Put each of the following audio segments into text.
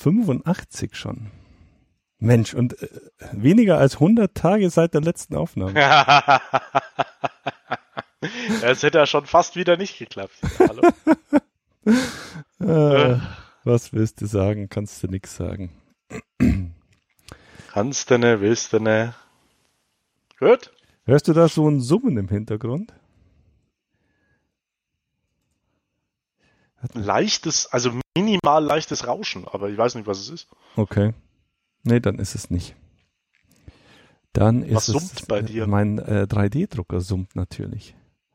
85 schon. Mensch, und äh, weniger als 100 Tage seit der letzten Aufnahme. Es hätte ja schon fast wieder nicht geklappt. Hallo. Äh, was willst du sagen? Kannst du nix sagen. Kannst du ne, willst du ne. Gut. Hörst du da so ein Summen im Hintergrund? Leichtes, also minimal leichtes Rauschen, aber ich weiß nicht, was es ist. Okay. Nee, dann ist es nicht. Dann ist Was es summt bei dir? mein äh, 3D-Drucker summt natürlich.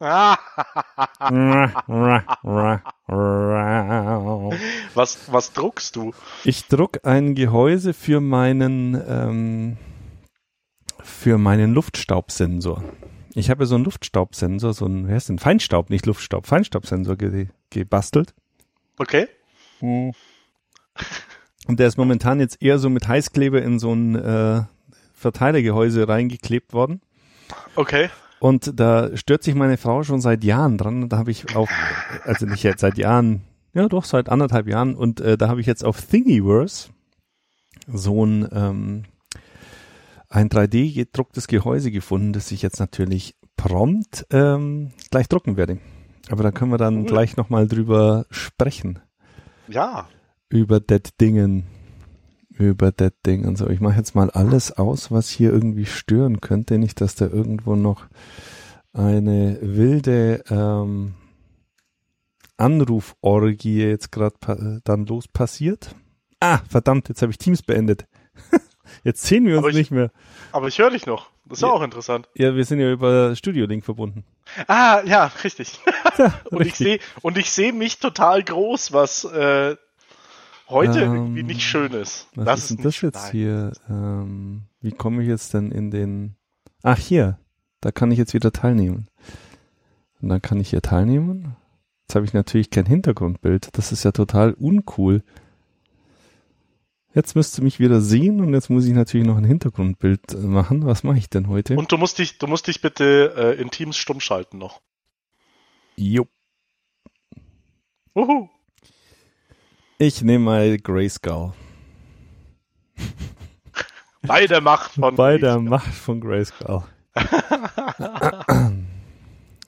Was, was druckst du? Ich druck ein Gehäuse für meinen ähm, für meinen Luftstaubsensor. Ich habe so einen Luftstaubsensor, so einen, wie heißt denn, Feinstaub, nicht Luftstaub, Feinstaubsensor ge gebastelt. Okay. Und der ist momentan jetzt eher so mit Heißkleber in so ein äh, Verteilergehäuse reingeklebt worden. Okay. Und da stört sich meine Frau schon seit Jahren dran. Da habe ich auf, also nicht jetzt seit Jahren, ja doch seit anderthalb Jahren. Und äh, da habe ich jetzt auf Thingiverse so ein ähm, ein 3D gedrucktes Gehäuse gefunden, das ich jetzt natürlich prompt ähm, gleich drucken werde. Aber da können wir dann Cool. gleich nochmal drüber sprechen. Ja. Über das Dingen. Über das Ding und so. Ich mache jetzt mal alles aus, was hier irgendwie stören könnte. Nicht, dass da irgendwo noch eine wilde ähm, Anruforgie jetzt gerade dann los passiert. Ah, verdammt, jetzt habe ich Teams beendet. jetzt sehen wir uns ich- nicht mehr. Aber ich höre dich noch. Das ist ja auch interessant. Ja, wir sind ja über Studio Link verbunden. Ah, ja, richtig. Ja, Und ich richtig. sehe und ich sehe mich total groß, was äh, heute Ähm, irgendwie nicht schön ist. Was das ist denn nicht, das jetzt nein. hier? Ähm, wie komme ich jetzt denn in den... Ach, hier. Da kann ich jetzt wieder teilnehmen. Und dann kann ich hier teilnehmen. Jetzt habe ich natürlich kein Hintergrundbild. Das ist ja total uncool. Jetzt müsst ihr mich wieder sehen und jetzt muss ich natürlich noch ein Hintergrundbild äh, machen. Was mache ich denn heute? Und du musst dich, du musst dich bitte äh, in Teams stumm schalten noch. Jo. Uhu. Ich nehme mal Grayskull. Bei der Macht von Bei der Macht von Grayskull.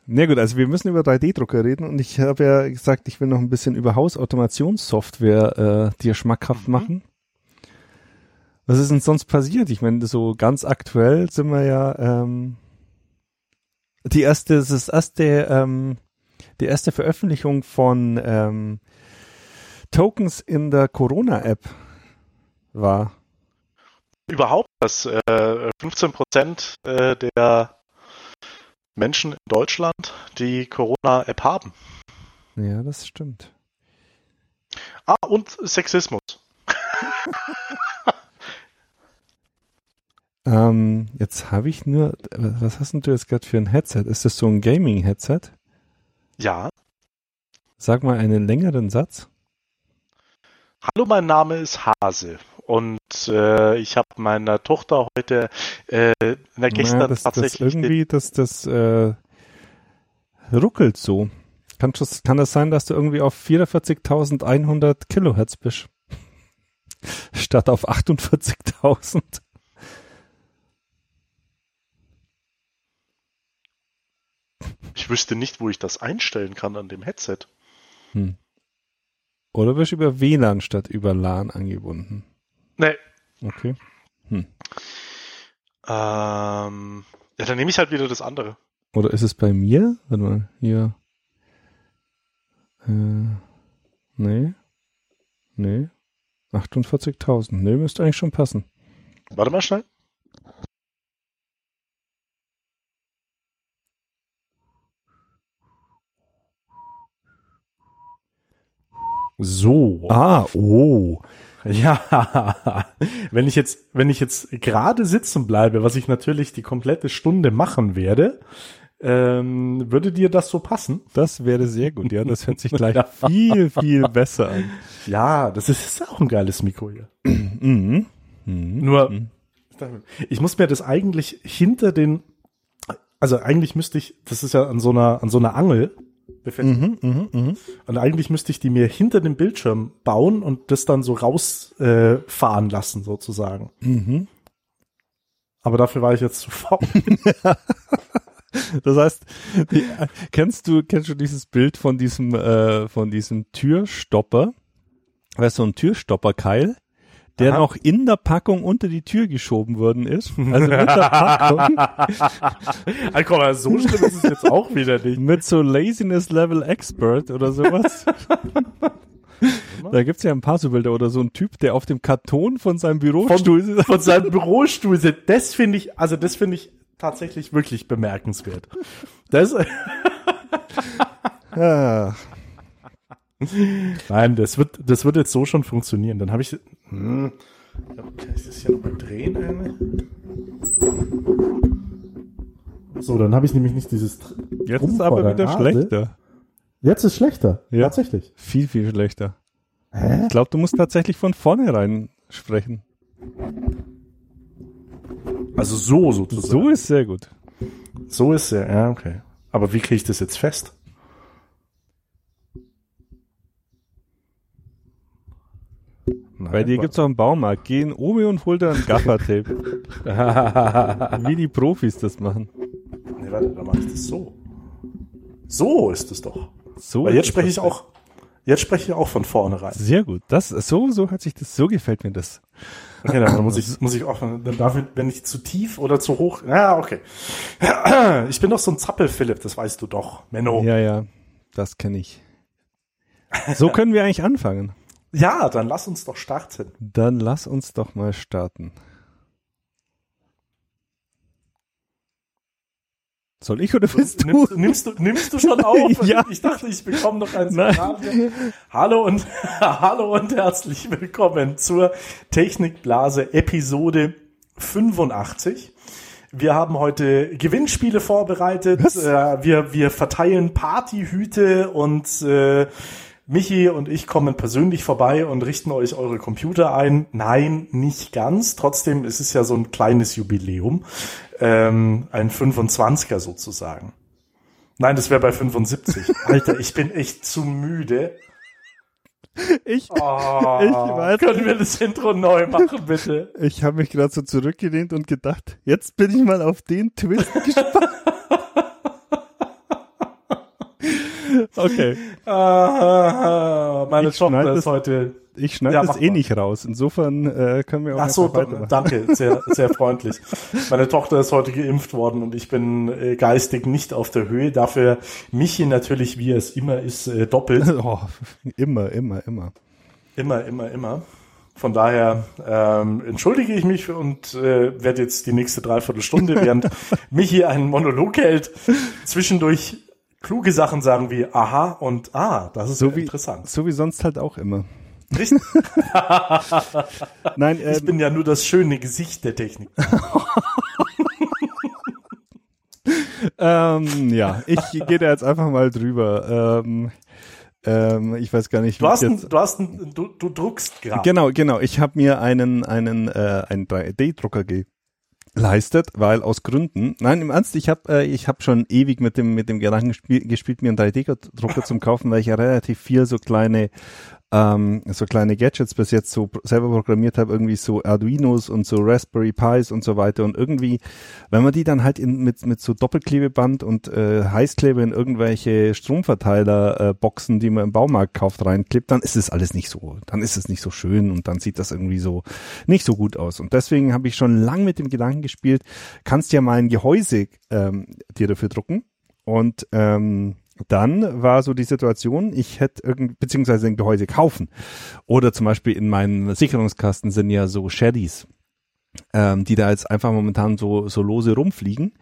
Na gut, also wir müssen über 3D-Drucker reden und ich habe ja gesagt, ich will noch ein bisschen über Hausautomationssoftware äh, dir schmackhaft Mhm. machen. Was ist denn sonst passiert? Ich meine, so ganz aktuell sind wir ja ähm, die erste, das erste, ähm, die erste Veröffentlichung von ähm, Tokens in der Corona-App war. Überhaupt, dass äh, 15 Prozent äh, der Menschen in Deutschland die Corona-App haben. Ja, das stimmt. Ah, und Sexismus. Ähm, jetzt habe ich nur, was hast denn du jetzt gerade für ein Headset? Ist das so ein Gaming-Headset? Ja. Sag mal einen längeren Satz. Hallo, mein Name ist Hase und äh, ich habe meiner Tochter heute äh, na, gestern Na, das, das tatsächlich irgendwie, das, das äh, ruckelt so. Kann, das- kann das sein, dass du irgendwie auf 44.100 Kilohertz bist? Statt auf 48.000? Ich wüsste nicht, wo ich das einstellen kann an dem Headset. Hm. Oder bist du über WLAN statt über LAN angebunden? Nee. Okay. Ähm, ja, dann nehme ich halt wieder das andere. Oder ist es bei mir? Warte mal, hier. Äh, nee. Nee. 48.000. Nee, müsste eigentlich schon passen. Warte mal schnell. So. Ah, oh. Ja, wenn ich jetzt, wenn ich jetzt gerade sitzen bleibe, was ich natürlich die komplette Stunde machen werde, ähm, würde dir das so passen? Das wäre sehr gut. Ja, das hört sich gleich viel, viel besser an. Ja, das ist, auch ein geiles Mikro hier. Mhm. Mhm. Nur, Mhm. ich muss mir das eigentlich hinter den, also eigentlich müsste ich, das ist ja an so einer, an so einer Angel, befestigen. Mhm, mhm, mhm. Und eigentlich müsste ich die mir hinter dem Bildschirm bauen und das dann so rausfahren äh, lassen, sozusagen. Mhm. Aber dafür war ich jetzt zu faul. Das heißt, die, äh, kennst du kennst du dieses Bild von diesem äh, von diesem Türstopper? Weißt du, so ein Türstopperkeil, der Aha. noch in der Packung unter die Tür geschoben worden ist. Also mit der Packung, Ah, komm, also so schlimm ist es jetzt auch wieder nicht. mit so Laziness Level Expert oder sowas. Da gibt's ja ein paar so Bilder oder so ein Typ, der auf dem Karton von seinem Bürostuhl sitzt. Von seinem Bürostuhl sitzt. Das finde ich, also das finde ich tatsächlich wirklich bemerkenswert. Das, Ah, nein, das wird, das wird jetzt so schon funktionieren. Dann habe ich, hm, kann ich das hier nochmal drehen eigentlich? So, dann habe ich nämlich nicht dieses. Jetzt Drum ist aber wieder Nase. schlechter. Jetzt ist schlechter. Ja. Tatsächlich. Viel, viel schlechter. Hä? Ich glaube, du musst tatsächlich von vornherein sprechen. Also so sozusagen. So ist sehr gut. So ist er, ja, okay. Aber wie kriege ich das jetzt fest? Nein, Bei dir gibt's auch einen Baumarkt. Geh in Omi und hol da ein Gaffertape. Wie die Profis das machen. nee, warte, dann mache ich das so. So ist es doch. So Weil jetzt spreche ich auch, jetzt spreche ich auch von vornherein. Sehr gut. Das, so, so hat sich das, so gefällt mir das. Okay, dann muss ich, muss ich auch, dann darf ich, wenn ich zu tief oder zu hoch, ja, okay. Ich bin doch so ein Zappel, Philipp, das weißt du doch, Menno. Ja, Ja, ja, das kenne ich. So können wir eigentlich anfangen. Dann lass uns doch starten. Dann lass uns doch mal starten. Soll ich oder willst du? Nimmst, nimmst du, nimmst du schon auf? Ja. Ich dachte, ich bekomme noch ein. Signal. Hallo und, hallo und herzlich willkommen zur Technikblase Episode 85. Wir haben heute Gewinnspiele vorbereitet. Was? Äh, wir, wir verteilen Partyhüte und äh, Michi und ich kommen persönlich vorbei und richten euch eure Computer ein. Nein, nicht ganz. Trotzdem ist es ja so ein kleines Jubiläum. Ähm, ein 25er sozusagen. Nein, das wäre bei 75. Alter, ich bin echt zu müde. Ich, Oh, Ich weiß können wir das Intro neu machen, bitte? ich habe mich gerade so zurückgelehnt und gedacht, jetzt bin ich mal auf den Twist gespannt. Okay, Ah, meine Ich Tochter das- ist heute. ich schneide Ja, das eh mal. nicht raus. Insofern äh, können wir auch Ach so, danke, sehr, sehr freundlich. Meine Tochter ist heute geimpft worden und ich bin äh, geistig nicht auf der Höhe. Dafür Michi natürlich, wie es immer ist, äh, doppelt. Oh, immer, immer, immer. Immer, immer, immer. Von daher ähm, entschuldige ich mich und äh, werde jetzt die nächste Dreiviertelstunde, während Michi einen Monolog hält, zwischendurch kluge Sachen sagen wie aha und ah, das ist So wie, interessant. so wie sonst halt auch immer. Richtig? Nein, Ich ähm, bin ja nur das schöne Gesicht der Technik. ähm, ja, ich gehe da jetzt einfach mal drüber. Ähm, ähm, ich weiß gar nicht, Du hast, ich ein, du hast, ein, du, du druckst gerade. Genau, genau. Ich habe mir einen einen äh, einen 3D-Drucker geleistet, weil aus Gründen. Nein, im Ernst, ich habe äh, ich habe schon ewig mit dem mit dem Gedanken gespiel, gespielt, mir einen 3D-Drucker zum kaufen, weil ich ja relativ viel so kleine ähm, so kleine Gadgets bis jetzt so selber programmiert habe, irgendwie so Arduinos und so Raspberry Pis und so weiter und irgendwie, wenn man die dann halt in, mit mit so Doppelklebeband und äh, Heißkleber in irgendwelche Stromverteiler äh, die man im Baumarkt kauft, reinklebt, dann ist es alles nicht so, dann ist es nicht so schön und dann sieht das irgendwie so nicht so gut aus. Und deswegen habe ich schon lang mit dem Gedanken gespielt, kannst ja mal ein Gehäuse ähm, dir dafür drucken und ähm, dann war so die Situation, ich hätte irgend, beziehungsweise ein Gehäuse kaufen. Oder zum Beispiel in meinem Sicherungskasten sind ja so Shaddies, ähm, die da jetzt einfach momentan so, so lose rumfliegen.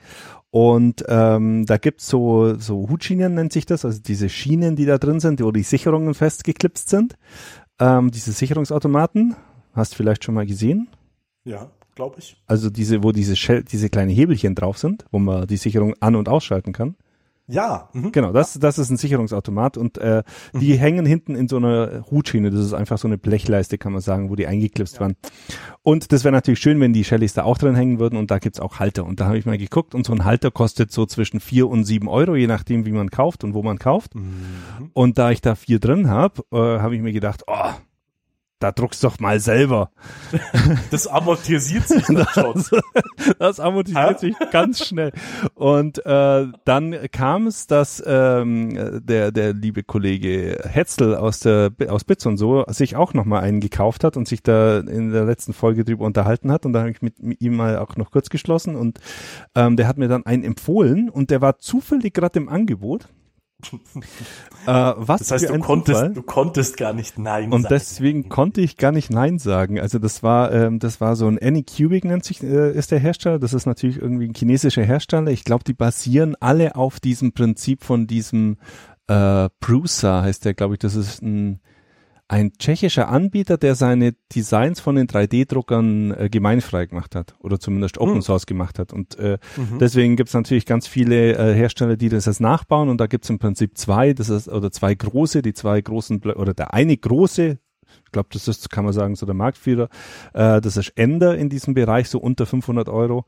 Und ähm, da gibt's so, so Hutschienen nennt sich das, also diese Schienen, die da drin sind, wo die Sicherungen festgeklipst sind. Ähm, diese Sicherungsautomaten, hast du vielleicht schon mal gesehen? Ja, glaube ich. Also diese, wo diese, Shell, diese kleinen Hebelchen drauf sind, wo man die Sicherung an- und ausschalten kann. Ja. Mhm. Genau, das, das ist ein Sicherungsautomat und äh, mhm. die hängen hinten in so einer Hutschiene. Das ist einfach so eine Blechleiste, kann man sagen, wo die eingeklipst ja. waren. Und das wäre natürlich schön, wenn die Shellys da auch drin hängen würden und da gibt's auch Halter. Und da habe ich mal geguckt und so ein Halter kostet so zwischen vier und sieben Euro, je nachdem, wie man kauft und wo man kauft. Mhm. Und da ich da vier drin habe, äh, habe ich mir gedacht, oh, da druckst doch mal selber. Das amortisiert sich das, schon. Das amortisiert sich ganz schnell. Und äh, dann kam es, dass ähm, der der liebe Kollege Hetzel aus der aus Bits und so sich auch noch mal einen gekauft hat und sich da in der letzten Folge drüber unterhalten hat und da habe ich mit, mit ihm mal auch noch kurz geschlossen und ähm, der hat mir dann einen empfohlen und der war zufällig gerade im Angebot äh, was das heißt, du konntest, Zufall. du konntest gar nicht Nein Und sagen. deswegen konnte ich gar nicht Nein sagen. Also das war, ähm, das war so ein Anycubic nennt sich, äh, ist der Hersteller. Das ist natürlich irgendwie ein chinesischer Hersteller. Ich glaube, die basieren alle auf diesem Prinzip von diesem äh, Prusa heißt der, glaube ich. Das ist ein ein tschechischer Anbieter, der seine Designs von den 3D-Druckern äh, gemeinfrei gemacht hat oder zumindest Open hm. Source gemacht hat. Und äh, mhm. deswegen gibt es natürlich ganz viele äh, Hersteller, die das jetzt nachbauen. Und da gibt es im Prinzip zwei, das ist oder zwei große, die zwei großen oder der eine große ich glaube, das ist, kann man sagen, so der Marktführer. Äh, das ist Ender in diesem Bereich, so unter 500 Euro.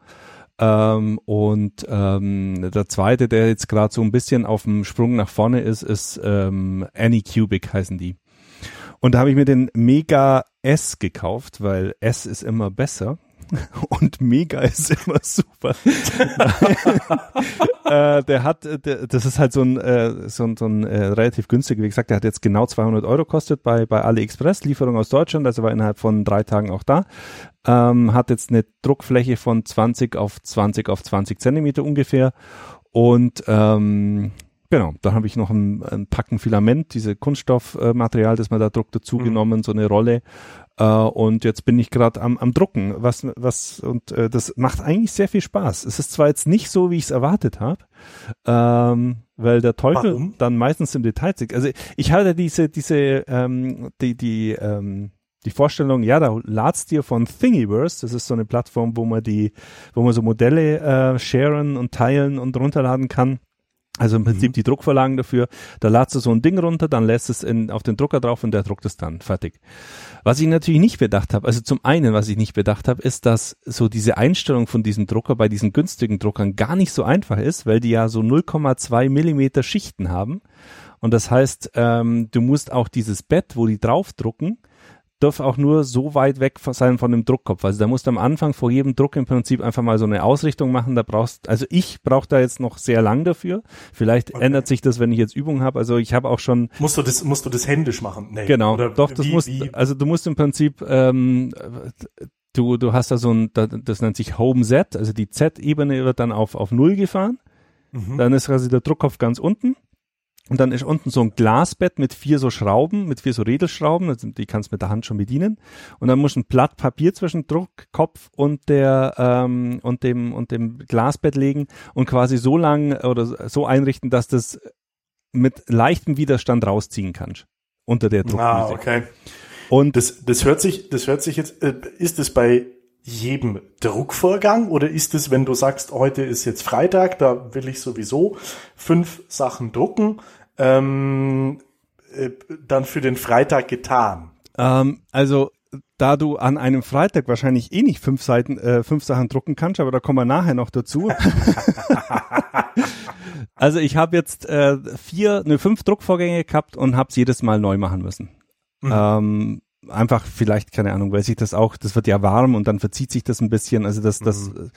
Ähm, und ähm, der zweite, der jetzt gerade so ein bisschen auf dem Sprung nach vorne ist, ist ähm, Anycubic heißen die. Und da habe ich mir den Mega S gekauft, weil S ist immer besser. Und Mega ist immer super. äh, der hat, der, das ist halt so ein, äh, so ein, so ein äh, relativ günstiger, wie gesagt, der hat jetzt genau 200 Euro kostet bei, bei AliExpress, Lieferung aus Deutschland, also war innerhalb von drei Tagen auch da. Ähm, hat jetzt eine Druckfläche von 20 auf 20 auf 20 Zentimeter ungefähr und ähm, Genau, da habe ich noch ein, ein Packen Filament, diese Kunststoffmaterial, das man da druckt, dazu mhm. genommen, so eine Rolle. Äh, und jetzt bin ich gerade am, am Drucken, was, was, und äh, das macht eigentlich sehr viel Spaß. Es ist zwar jetzt nicht so, wie ich es erwartet habe, ähm, weil der Teufel Warum? dann meistens im Detail sitzt. Also ich hatte diese, diese, ähm, die, die, ähm, die Vorstellung, ja, da ladst dir von Thingiverse, das ist so eine Plattform, wo man die, wo man so Modelle äh, sharen und teilen und runterladen kann also im Prinzip mhm. die Druckvorlagen dafür. Da ladst du so ein Ding runter, dann lässt es in, auf den Drucker drauf und der druckt es dann. Fertig. Was ich natürlich nicht bedacht habe, also zum einen, was ich nicht bedacht habe, ist, dass so diese Einstellung von diesem Drucker bei diesen günstigen Druckern gar nicht so einfach ist, weil die ja so 0,2 Millimeter Schichten haben. Und das heißt, ähm, du musst auch dieses Bett, wo die draufdrucken, darf auch nur so weit weg sein von dem Druckkopf. Also da musst du am Anfang vor jedem Druck im Prinzip einfach mal so eine Ausrichtung machen. Da brauchst, also ich brauche da jetzt noch sehr lang dafür. Vielleicht okay. ändert sich das, wenn ich jetzt Übung habe. Also ich habe auch schon. Musst du das, musst du das händisch machen? Nee. Genau. Oder Doch, das wie, musst, wie? also du musst im Prinzip, ähm, du, du hast da so ein, das nennt sich Home Z, also die Z-Ebene wird dann auf, auf Null gefahren. Mhm. Dann ist quasi der Druckkopf ganz unten. Und dann ist unten so ein Glasbett mit vier so Schrauben, mit vier so Redelschrauben, also die kannst du mit der Hand schon bedienen. Und dann muss ein Blatt Papier zwischen Druckkopf und der ähm, und dem und dem Glasbett legen und quasi so lang oder so einrichten, dass das mit leichtem Widerstand rausziehen kannst unter der Druckdüse. Ah, okay. Und das, das hört sich, das hört sich jetzt, äh, ist es bei jedem Druckvorgang oder ist es, wenn du sagst, heute ist jetzt Freitag, da will ich sowieso fünf Sachen drucken, ähm, äh, dann für den Freitag getan? Ähm, also da du an einem Freitag wahrscheinlich eh nicht fünf Seiten, äh, fünf Sachen drucken kannst, aber da kommen wir nachher noch dazu. also ich habe jetzt äh, vier, ne fünf Druckvorgänge gehabt und habe es jedes Mal neu machen müssen. Mhm. Ähm, einfach vielleicht, keine Ahnung, weil sich das auch, das wird ja warm und dann verzieht sich das ein bisschen. Also das, das mhm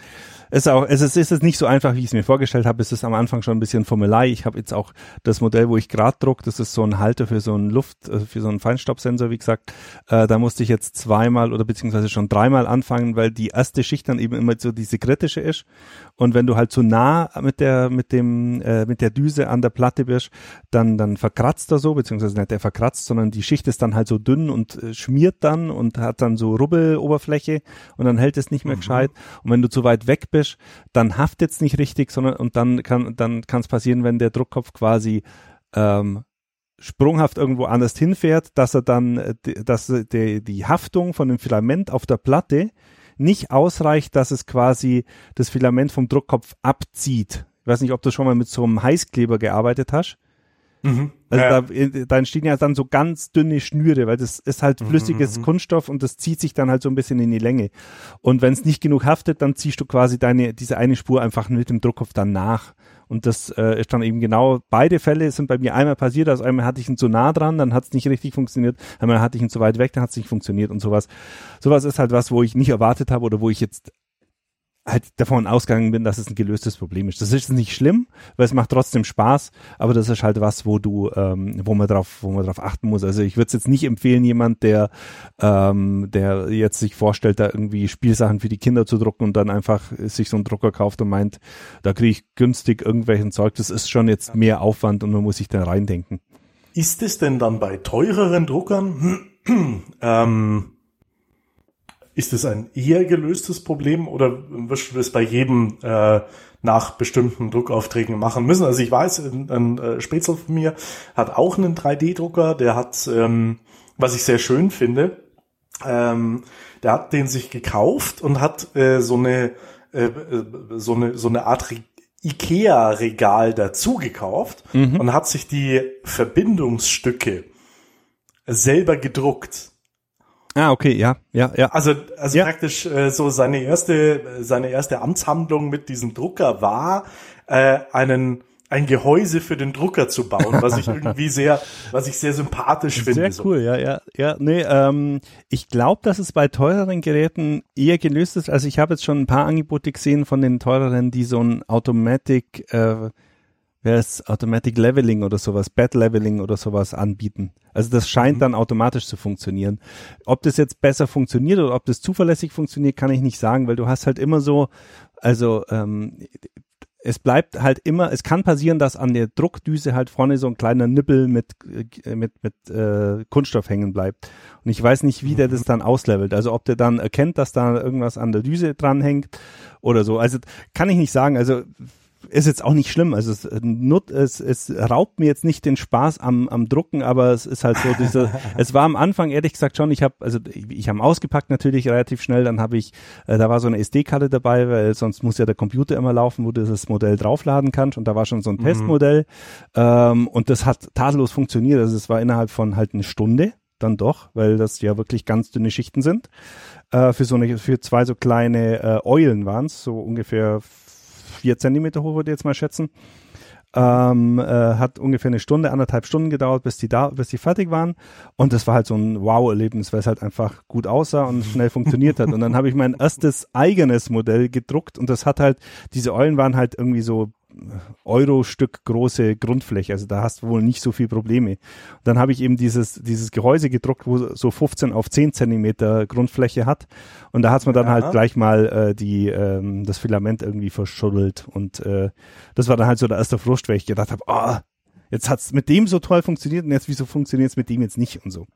ist auch, es ist, ist es nicht so einfach, wie ich es mir vorgestellt habe. Es ist am Anfang schon ein bisschen Formelei. Ich habe jetzt auch das Modell, wo ich gerade druck, das ist so ein Halter für so einen Luft, äh, für so einen Feinstaubsensor, wie gesagt. Äh, da musste ich jetzt zweimal oder beziehungsweise schon dreimal anfangen, weil die erste Schicht dann eben immer so diese kritische ist. Und wenn du halt zu nah mit der, mit dem, äh, mit der Düse an der Platte bist, dann, dann verkratzt er so, beziehungsweise nicht der verkratzt, sondern die Schicht ist dann halt so dünn und äh, schmiert dann und hat dann so Rubbeloberfläche und dann hält es nicht mehr mhm. gescheit. Und wenn du zu weit weg bist, dann haftet es nicht richtig, sondern und dann kann dann kann es passieren, wenn der Druckkopf quasi ähm, sprunghaft irgendwo anders hinfährt, dass er dann, äh, dass die, die Haftung von dem Filament auf der Platte nicht ausreicht, dass es quasi das Filament vom Druckkopf abzieht Ich weiß nicht, ob du schon mal mit so einem Heißkleber gearbeitet hast. Mhm. Also Ja. da, da entstehen ja dann so ganz dünne Schnüre, weil das ist halt flüssiges mhm. Kunststoff und das zieht sich dann halt so ein bisschen in die Länge. Und wenn es nicht genug haftet, dann ziehst du quasi deine diese eine Spur einfach mit dem Druckkopf dann nach. Und das äh, ist dann eben genau, beide Fälle sind bei mir einmal passiert, also einmal hatte ich ihn zu nah dran, dann hat es nicht richtig funktioniert, einmal hatte ich ihn zu weit weg, dann hat es nicht funktioniert und sowas. Sowas ist halt was, wo ich nicht erwartet habe oder wo ich jetzt halt davon ausgegangen bin, dass es ein gelöstes Problem ist. Das ist nicht schlimm, weil es macht trotzdem Spaß, aber das ist halt was, wo du, ähm, wo man drauf, wo man drauf achten muss. Also ich würde es jetzt nicht empfehlen, jemand, der, ähm, der jetzt sich vorstellt, da irgendwie Spielsachen für die Kinder zu drucken und dann einfach sich so einen Drucker kauft und meint, da kriege ich günstig irgendwelchen Zeug. Das ist schon jetzt mehr Aufwand und man muss sich da reindenken. Ist es denn dann bei teureren Druckern, ähm, ist es ein eher gelöstes Problem oder wirst du das bei jedem äh, nach bestimmten Druckaufträgen machen müssen? Also ich weiß, ein, ein äh, Spätzle von mir hat auch einen 3D-Drucker, der hat, ähm, was ich sehr schön finde, ähm, der hat den sich gekauft und hat äh, so eine äh, äh, so eine so eine Art Re Ikea-Regal dazu gekauft und hat sich die Verbindungsstücke selber gedruckt. Ah, okay, ja, ja, ja. Also, also Ja. praktisch äh, so seine erste, seine erste Amtshandlung mit diesem Drucker war, äh, einen ein Gehäuse für den Drucker zu bauen, was ich irgendwie sehr, was ich sehr sympathisch finde. Sehr so. cool, ja, ja, ja. Nee, ähm, ich glaube, dass es bei teureren Geräten eher gelöst ist. Also ich habe jetzt schon ein paar Angebote gesehen von den teureren, die so ein Automatic, äh, wer ist Automatic Leveling oder sowas, Bed Leveling oder sowas anbieten. Also das scheint dann automatisch zu funktionieren. Ob das jetzt besser funktioniert oder ob das zuverlässig funktioniert, kann ich nicht sagen, weil du hast halt immer so, also ähm, es bleibt halt immer, es kann passieren, dass an der Druckdüse halt vorne so ein kleiner Nippel mit, äh, mit, mit äh, Kunststoff hängen bleibt. Und ich weiß nicht, wie der das dann auslevelt. Also ob der dann erkennt, dass da irgendwas an der Düse dranhängt oder so. Also kann ich nicht sagen. Also ist jetzt auch nicht schlimm. Also es, äh, es, es raubt mir jetzt nicht den Spaß am, am Drucken, aber es ist halt so diese, es war am Anfang ehrlich gesagt schon, ich habe, also ich, ich habe ausgepackt natürlich relativ schnell, dann habe ich, äh, da war so eine SD-Karte dabei, weil sonst muss ja der Computer immer laufen, wo du das Modell draufladen kannst und da war schon so ein Testmodell ähm, und das hat tadellos funktioniert. Also es war innerhalb von halt eine Stunde dann doch, weil das ja wirklich ganz dünne Schichten sind. Äh, für so eine, für zwei so kleine äh, Eulen waren es, so ungefähr vier Zentimeter hoch, würde ich jetzt mal schätzen. Ähm, äh, hat ungefähr eine Stunde, anderthalb Stunden gedauert, bis die da, bis die fertig waren. Und das war halt so ein Wow-Erlebnis, weil es halt einfach gut aussah und schnell funktioniert hat. Und dann habe ich mein erstes eigenes Modell gedruckt und das hat halt, diese Eulen waren halt irgendwie so Euro-Stück große Grundfläche. Also da hast du wohl nicht so viel Probleme. Und dann habe ich eben dieses, dieses Gehäuse gedruckt, wo so 15 auf 10 Zentimeter Grundfläche hat. Und da hat man dann Aha. halt gleich mal äh, die, ähm, das Filament irgendwie verschuddelt. Und äh, das war dann halt so der erste Frust, weil ich gedacht habe, oh, jetzt hat's mit dem so toll funktioniert und jetzt wieso funktioniert es mit dem jetzt nicht und so.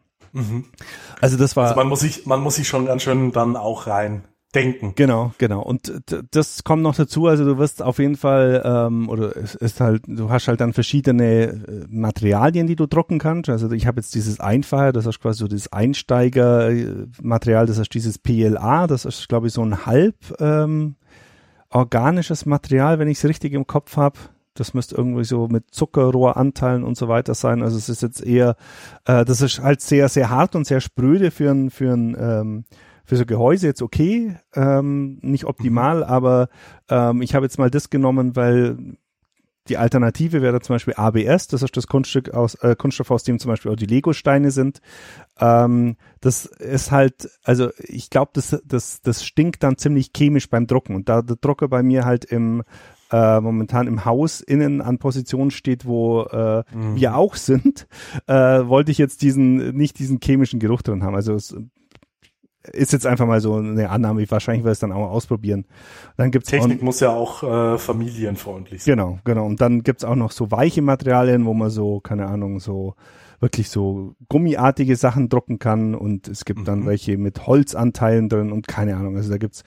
Also das war Also man muss sich, man muss sich schon ganz schön dann auch rein denken. Genau, genau. Und das kommt noch dazu, also du wirst auf jeden Fall, ähm, oder es ist halt, du hast halt dann verschiedene äh, Materialien, die du drucken kannst. Also ich habe jetzt dieses Einfache, das ist quasi so das Einsteigermaterial, das ist dieses PLA, das ist, glaube ich, so ein halb ähm, organisches Material, wenn ich es richtig im Kopf habe. Das müsste irgendwie so mit Zuckerrohranteilen und so weiter sein. Also es ist jetzt eher, äh, das ist halt sehr, sehr hart und sehr spröde für ein, für ein ähm, für so Gehäuse jetzt okay, ähm, nicht optimal, aber ähm, ich habe jetzt mal das genommen, weil die Alternative wäre zum Beispiel ABS, das ist das Kunststück aus, äh, Kunststoff, aus dem zum Beispiel auch die Lego-Steine sind. Ähm, das ist halt, also ich glaube, das, das, das stinkt dann ziemlich chemisch beim Drucken. Und da der Drucker bei mir halt im äh, momentan im Haus innen an Position steht, wo äh, wir auch sind, äh, wollte ich jetzt diesen nicht diesen chemischen Geruch drin haben. Also es ist jetzt einfach mal so eine Annahme. Wahrscheinlich werde ich es dann auch mal ausprobieren. Dann gibt's auch, Technik muss ja auch äh, familienfreundlich sein. Genau, genau. Und dann gibt's auch noch so weiche Materialien, wo man so, keine Ahnung, so wirklich so gummiartige Sachen drucken kann und es gibt dann welche mit Holzanteilen drin und keine Ahnung. Also da gibt's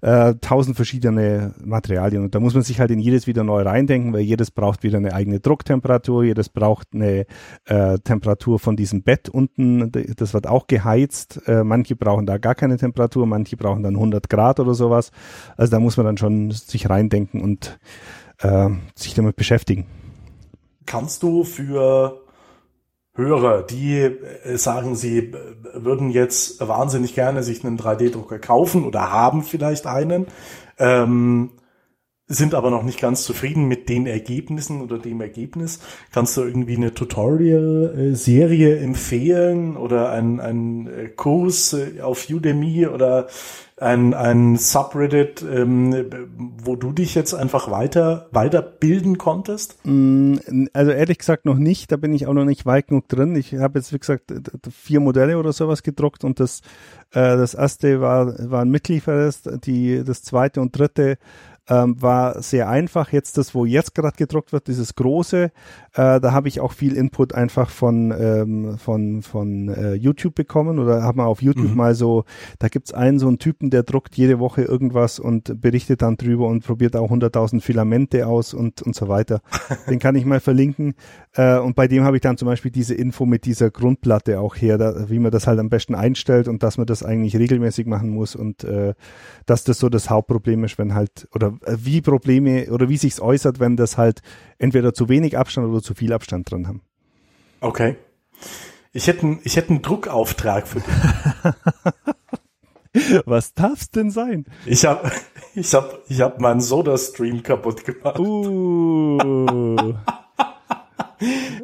äh, tausend verschiedene Materialien und da muss man sich halt in jedes wieder neu reindenken, weil jedes braucht wieder eine eigene Drucktemperatur, jedes braucht eine äh, Temperatur von diesem Bett unten, das wird auch geheizt. Äh, manche brauchen da gar keine Temperatur, manche brauchen dann 100 Grad oder sowas. Also da muss man dann schon sich reindenken und äh, sich damit beschäftigen. Kannst du für Hörer, die äh, sagen, sie äh, würden jetzt wahnsinnig gerne sich einen 3D-Drucker kaufen oder haben vielleicht einen, ähm, sind aber noch nicht ganz zufrieden mit den Ergebnissen oder dem Ergebnis. Kannst du irgendwie eine Tutorial-Serie empfehlen oder einen, einen Kurs auf Udemy oder ein, ein Subreddit, ähm, wo du dich jetzt einfach weiter weiterbilden konntest? Mm, also ehrlich gesagt noch nicht, da bin ich auch noch nicht weit genug drin. Ich habe jetzt, wie gesagt, vier Modelle oder sowas gedruckt und das, äh, das erste war, war ein Mitlieferes, die, das zweite und dritte ähm, war sehr einfach. Jetzt das, wo jetzt gerade gedruckt wird, dieses große, äh, da habe ich auch viel Input einfach von ähm, von von äh, YouTube bekommen oder haben wir auf YouTube mhm. mal so, da gibt's einen so einen Typen, der druckt jede Woche irgendwas und berichtet dann drüber und probiert auch 100.000 Filamente aus und und so weiter. Den kann ich mal verlinken. Äh, und bei dem habe ich dann zum Beispiel diese Info mit dieser Grundplatte auch her, da, wie man das halt am besten einstellt und dass man das eigentlich regelmäßig machen muss und äh, dass das so das Hauptproblem ist, wenn halt oder wie Probleme oder wie sich's äußert, wenn das halt entweder zu wenig Abstand oder zu viel Abstand dran haben. Okay. Ich hätte, ich hätte einen Druckauftrag für dich. Was darf's denn sein? Ich habe ich hab, ich hab meinen Soda-Stream kaputt gemacht. Uh.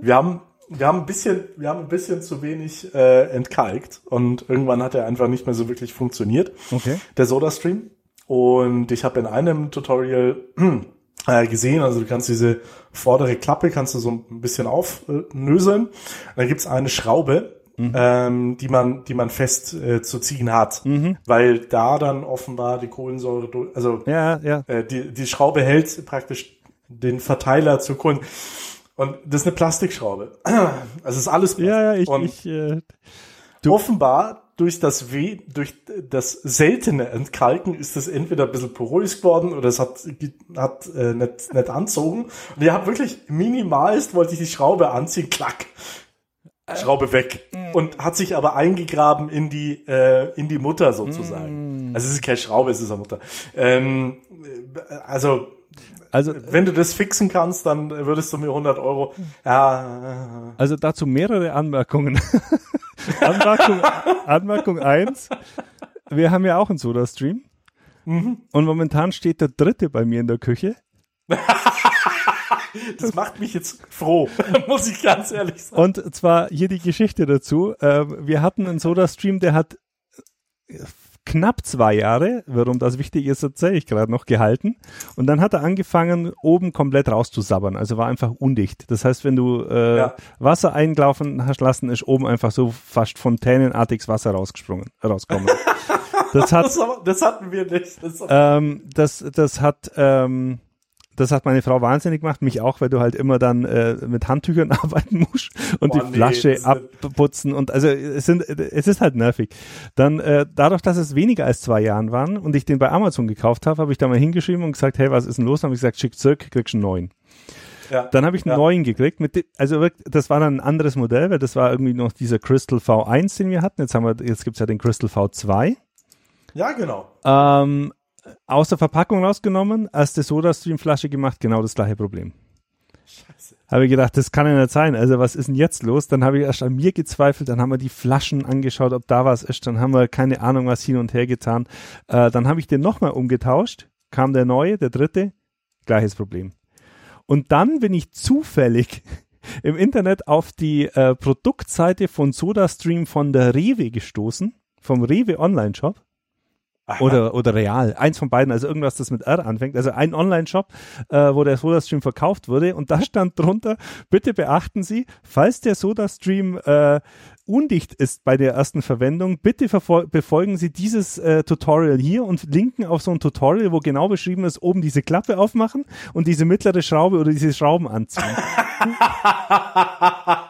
wir haben wir haben ein bisschen, wir haben ein bisschen zu wenig äh, entkalkt und irgendwann hat er einfach nicht mehr so wirklich funktioniert. Okay. Der Soda-Stream. Und ich habe in einem Tutorial äh, gesehen, also du kannst diese vordere Klappe kannst du so ein bisschen aufnöseln. Dann gibt's eine Schraube, mhm. ähm, die man, die man fest äh, zu ziehen hat, mhm. weil da dann offenbar die Kohlensäure, also ja, ja. Äh, die, die Schraube hält praktisch den Verteiler zu Kohlen. Und das ist eine Plastikschraube. Also ist alles Plastik. Ja, ja, ich, Und ich äh, offenbar durch das Weh, durch das seltene Entkalken ist es entweder ein bisschen porös geworden oder es hat, hat äh, nicht, nicht anzogen. Und ich habe wirklich minimalst wollte ich die Schraube anziehen, klack. Schraube weg mm. und hat sich aber eingegraben in die äh, in die Mutter sozusagen. Mm. Also es ist keine Schraube, es ist eine Mutter. Ähm, also also, wenn du das fixen kannst, dann würdest du mir 100 Euro. Ja. Also dazu mehrere Anmerkungen. Anmerkung, Anmerkung eins: Wir haben ja auch einen Soda-Stream. Mhm. Und momentan steht der dritte bei mir in der Küche. das macht mich jetzt froh, muss ich ganz ehrlich sagen. Und zwar hier die Geschichte dazu. Ähm, wir hatten einen Soda-Stream, der hat knapp zwei Jahre, warum das wichtig ist, erzähle ich gerade noch, gehalten. Und dann hat er angefangen, oben komplett rauszusabbern. Also war einfach undicht. Das heißt, wenn du äh, ja. Wasser einlaufen hast lassen, ist oben einfach so fast fontänenartiges Wasser rausgesprungen, rauskommen. Das hat, das, das hatten wir nicht. Das, ähm, das, das hat ähm, das hat meine Frau wahnsinnig gemacht, mich auch, weil du halt immer dann äh, mit Handtüchern arbeiten musst und Boah, die Flasche nee, abputzen und also es sind es ist halt nervig. Dann äh, dadurch, dass es weniger als zwei Jahren waren und ich den bei Amazon gekauft habe, habe ich da mal hingeschrieben und gesagt, hey, was ist denn los? Dann habe ich gesagt, schick zurück, kriegst einen neuen. Ja, dann habe ich einen ja. neuen gekriegt. Mit, also das war dann ein anderes Modell, weil das war irgendwie noch dieser Crystal V1, den wir hatten. Jetzt haben wir, jetzt gibt's ja den Crystal V2. Ja, genau. Ähm, aus der Verpackung rausgenommen, erste Soda-Stream-Flasche gemacht, genau das gleiche Problem. Scheiße. Habe ich gedacht, das kann ja nicht sein. Also was ist denn jetzt los? Dann habe ich erst an mir gezweifelt, dann haben wir die Flaschen angeschaut, ob da was ist, dann haben wir keine Ahnung was hin und her getan. Äh, dann habe ich den nochmal umgetauscht, kam der neue, der dritte, gleiches Problem. Und dann bin ich zufällig im Internet auf die äh, Produktseite von SodaStream von der Rewe gestoßen, vom Rewe Online Shop. Oder, oder real. Eins von beiden, also irgendwas, das mit R anfängt. Also ein Online-Shop, äh, wo der SodaStream verkauft wurde. Und da stand drunter, bitte beachten Sie, falls der SodaStream äh, undicht ist bei der ersten Verwendung, bitte befolgen Sie dieses äh, Tutorial hier und linken auf so ein Tutorial, wo genau beschrieben ist, oben diese Klappe aufmachen und diese mittlere Schraube oder diese Schrauben anziehen.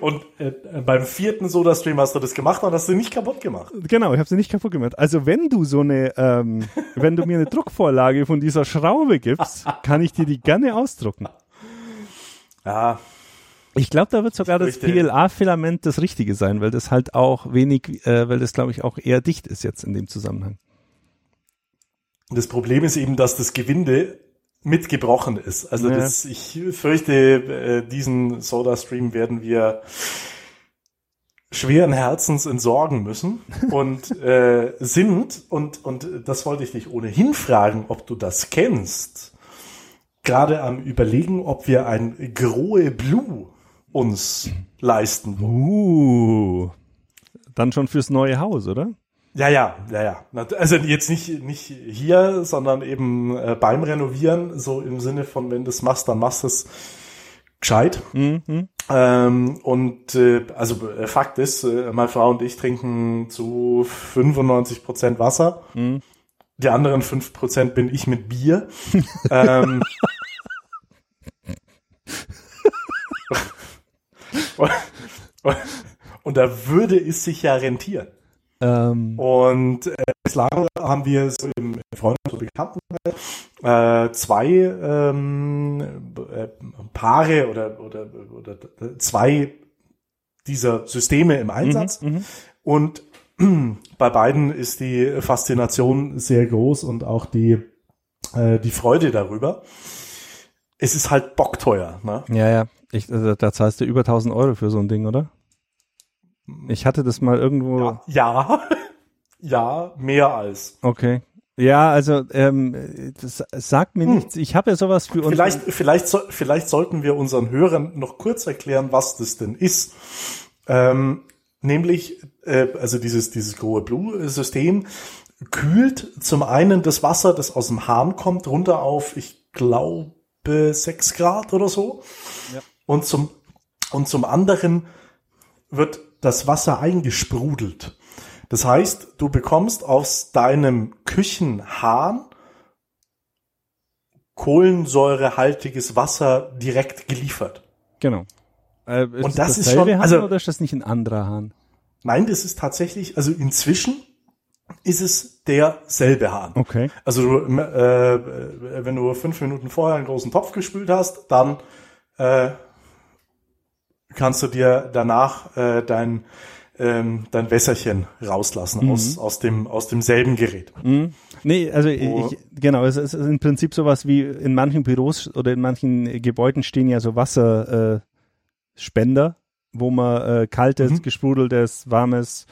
und äh, beim vierten Soda-Stream hast du das gemacht und hast du nicht kaputt gemacht. Genau, ich habe sie nicht kaputt gemacht. Also wenn du so eine, ähm, wenn du mir eine Druckvorlage von dieser Schraube gibst, kann ich dir die gerne ausdrucken. Ja, ich glaube, da wird sogar das PLA-Filament das Richtige sein, weil das halt auch wenig, äh, weil das glaube ich auch eher dicht ist jetzt in dem Zusammenhang. Das Problem ist eben, dass das Gewinde mitgebrochen ist. Also Ja. das, ich fürchte, äh, diesen Soda-Stream werden wir schweren Herzens entsorgen müssen und äh, sind, und, und das wollte ich dich ohnehin fragen, ob du das kennst, gerade am überlegen, ob wir ein Grohe Blue uns leisten wollen. Uh, dann schon fürs neue Haus, oder? Ja, ja, ja, ja. Also jetzt nicht, nicht hier, sondern eben äh, beim Renovieren, so im Sinne von, wenn du es machst, dann machst du es gescheit. Mhm. Ähm, und äh, also äh, Fakt ist, äh, meine Frau und ich trinken zu 95 Prozent Wasser. Mhm. Die anderen 5 Prozent bin ich mit Bier. ähm, und, und, und da würde es sich ja rentieren. Ähm, Und äh, bislang haben wir so im Freundes- und Bekanntenkreis äh, zwei ähm, äh, Paare oder, oder, oder zwei dieser Systeme im Einsatz. mhm. Und bei beiden ist die Faszination sehr groß und auch die, äh, die Freude darüber. Es ist halt bockteuer. Ne? Ja, ja. Ich, also, da zahlst du über 1000 Euro für so ein Ding, oder? Ich hatte das mal irgendwo. Ja, ja, ja, mehr als. Okay. Ja, also ähm, das sagt mir nichts. Ich habe ja sowas für uns. Vielleicht, vielleicht, so, vielleicht sollten wir unseren Hörern noch kurz erklären, was das denn ist. Ähm, nämlich, äh, also dieses, dieses große Blue-System kühlt zum einen das Wasser, das aus dem Hahn kommt, runter auf, ich glaube, sechs Grad oder so. Ja. Und zum, und zum anderen wird das Wasser eingesprudelt. Das heißt, du bekommst aus deinem Küchenhahn kohlensäurehaltiges Wasser direkt geliefert. Genau. Äh, ist Und das ist dasselbe schon- Hahn also- oder ist das nicht ein anderer Hahn? Nein, das ist tatsächlich, also inzwischen ist es derselbe Hahn. Okay. Also du, äh, wenn du fünf Minuten vorher einen großen Topf gespült hast, dann äh, kannst du dir danach äh, dein ähm, dein Wässerchen rauslassen aus aus dem aus demselben Gerät. Mhm. Nee, also Oh. ich, genau, es ist im Prinzip sowas wie in manchen Büros oder in manchen Gebäuden stehen ja so Wasserspender, äh, wo man äh, kaltes, Mhm. gesprudeltes, warmes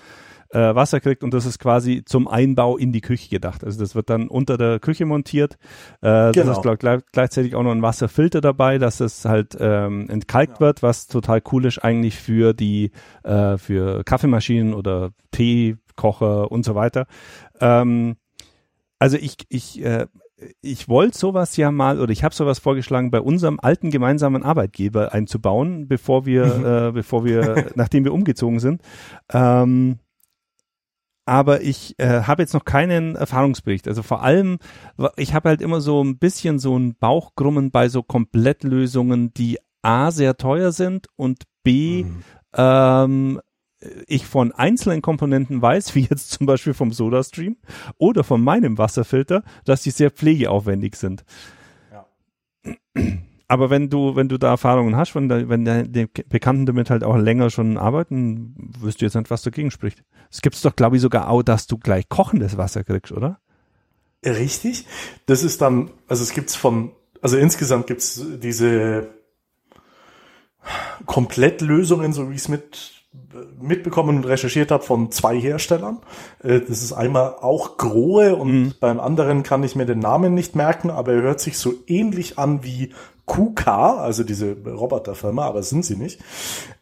äh, Wasser kriegt und das ist quasi zum Einbau in die Küche gedacht. Also das wird dann unter der Küche montiert. Äh, Das Genau. ist glaub, gleich, gleichzeitig auch noch ein Wasserfilter dabei, dass es halt ähm, entkalkt wird, was total cool ist eigentlich für die äh, für Kaffeemaschinen oder Teekocher und so weiter. Ähm, also ich, ich, äh, ich wollte sowas ja mal, oder ich habe sowas vorgeschlagen, bei unserem alten gemeinsamen Arbeitgeber einzubauen, bevor wir, äh, bevor wir, nachdem wir umgezogen sind. Ähm, aber ich äh, habe jetzt noch keinen Erfahrungsbericht. Also vor allem, ich habe halt immer so ein bisschen so ein Bauchgrummen bei so Komplettlösungen, die A sehr teuer sind und B Mhm. ähm, ich von einzelnen Komponenten weiß, wie jetzt zum Beispiel vom SodaStream oder von meinem Wasserfilter, dass die sehr pflegeaufwendig sind. Ja. Aber wenn du, wenn du da Erfahrungen hast, wenn, da, wenn da die Bekannten damit halt auch länger schon arbeiten, wirst du jetzt nicht, was dagegen spricht. Es gibt doch, glaube ich, sogar auch, dass du gleich kochendes Wasser kriegst, oder? Richtig. Das ist dann, also es gibt's von, also insgesamt gibt's diese Komplettlösungen, so wie ich es mit mitbekommen und recherchiert habe von zwei Herstellern. Äh, Das ist einmal auch Grohe und Mhm. beim anderen kann ich mir den Namen nicht merken, aber er hört sich so ähnlich an wie QK, also diese Roboterfirma, aber sind sie nicht.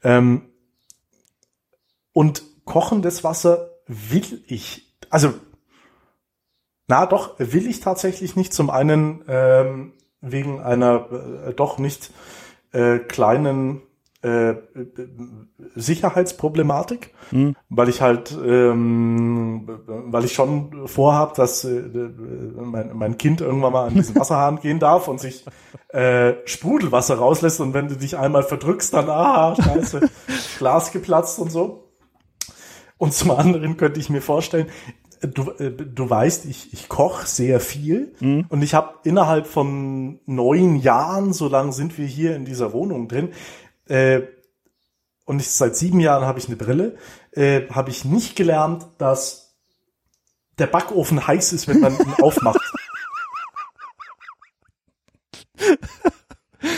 Ähm, und kochendes Wasser will ich, also na doch, will ich tatsächlich nicht. Zum einen ähm, wegen einer äh, doch nicht äh, kleinen äh, äh, Sicherheitsproblematik, Hm. weil ich halt, ähm, weil ich schon vorhab, dass äh, mein, mein Kind irgendwann mal an diesen Wasserhahn gehen darf und sich äh, Sprudelwasser rauslässt und wenn du dich einmal verdrückst, dann ah, scheiße, Glas geplatzt und so. Und zum anderen könnte ich mir vorstellen, du, äh, du weißt, ich, ich koche sehr viel Mhm. und ich habe innerhalb von neun Jahren, so lange sind wir hier in dieser Wohnung drin, äh, und ich, seit sieben Jahren habe ich eine Brille, äh, habe ich nicht gelernt, dass der Backofen heiß ist, wenn man ihn aufmacht.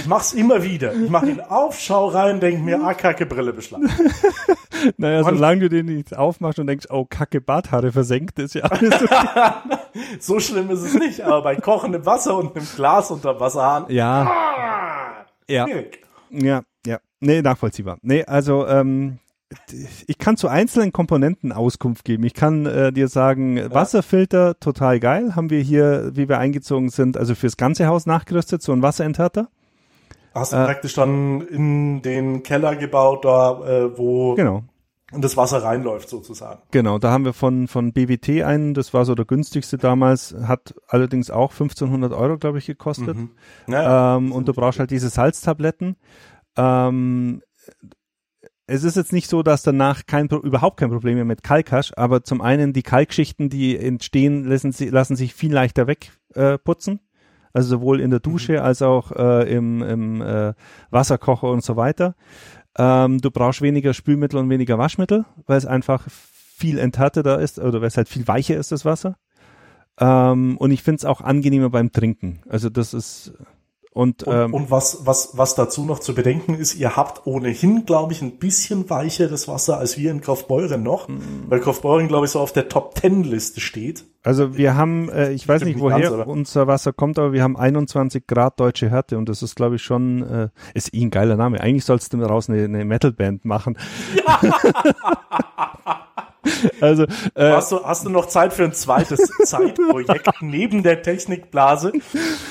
mach's immer wieder. Ich mach ihn auf, schau rein, denk mir, ah, kacke, Brille beschlagen. Naja, Und- solange du den nicht aufmachst und denkst, oh, kacke, Barthaare versenkt, ist ja alles okay. So schlimm ist es nicht, aber bei kochendem Wasser und einem Glas unter Wasserhahn, Ja, ah, ja, schwierig. ja, ja. Nee, nachvollziehbar. Nee, also, ähm, ich kann zu einzelnen Komponenten Auskunft geben. Ich kann äh, dir sagen, Wasserfilter, total geil. Haben wir hier, wie wir eingezogen sind, also fürs ganze Haus nachgerüstet, so ein Wasserenthärter. Hast du Äh, praktisch dann in den Keller gebaut, da äh, wo Genau. das Wasser reinläuft sozusagen. Genau, da haben wir von, von BWT einen, das war so der günstigste damals, hat allerdings auch 1500 Euro, glaube ich, gekostet. Ja, ähm, und du brauchst halt diese Salztabletten. Ähm, es ist jetzt nicht so, dass danach kein, überhaupt kein Problem mehr mit Kalk hast, aber zum einen die Kalkschichten, die entstehen, lassen, lassen sich viel leichter wegputzen. Äh, also sowohl in der Dusche als auch äh, im, im äh, Wasserkocher und so weiter. Ähm, du brauchst weniger Spülmittel und weniger Waschmittel, weil es einfach viel enthärteter ist oder weil es halt viel weicher ist, das Wasser. Ähm, und ich finde es auch angenehmer beim Trinken. Also das ist und, Und, ähm, und was, was, was dazu noch zu bedenken ist, ihr habt ohnehin, glaube ich, ein bisschen weicheres Wasser als wir in Kaufbeuren noch, Mhm. weil Kaufbeuren, glaube ich, so auf der Top-10-Liste steht. Also wir haben, äh, ich weiß nicht, woher ganz, unser Wasser kommt, aber wir haben 21 Grad deutsche Härte und das ist, glaube ich, schon, äh, ist eh ein geiler Name. Eigentlich sollst du daraus eine, eine Metalband machen. also, äh, Hast du, hast du noch Zeit für ein zweites Zeitprojekt neben der Technikblase?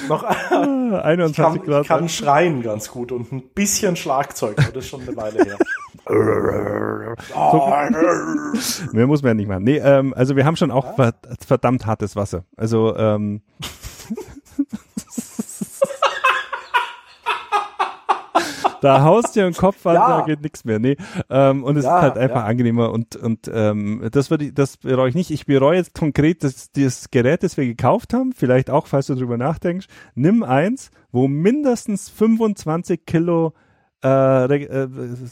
Noch, ich 21 kann, ich Grad. kann schreien ganz gut und ein bisschen Schlagzeug, das ist schon eine Weile her. Mehr muss man ja nicht machen. Nee, ähm, also wir haben schon auch ver verdammt hartes Wasser. Also, ähm, da haust dir ein Kopf an, Ja. da geht nichts mehr. Nee, ähm, und es Ja, ist halt einfach ja. angenehmer und, und ähm, das, würde ich, das bereue ich nicht. Ich bereue jetzt konkret das, das Gerät, das wir gekauft haben, vielleicht auch, falls du drüber nachdenkst, nimm eins, wo mindestens 25 Kilo äh, äh,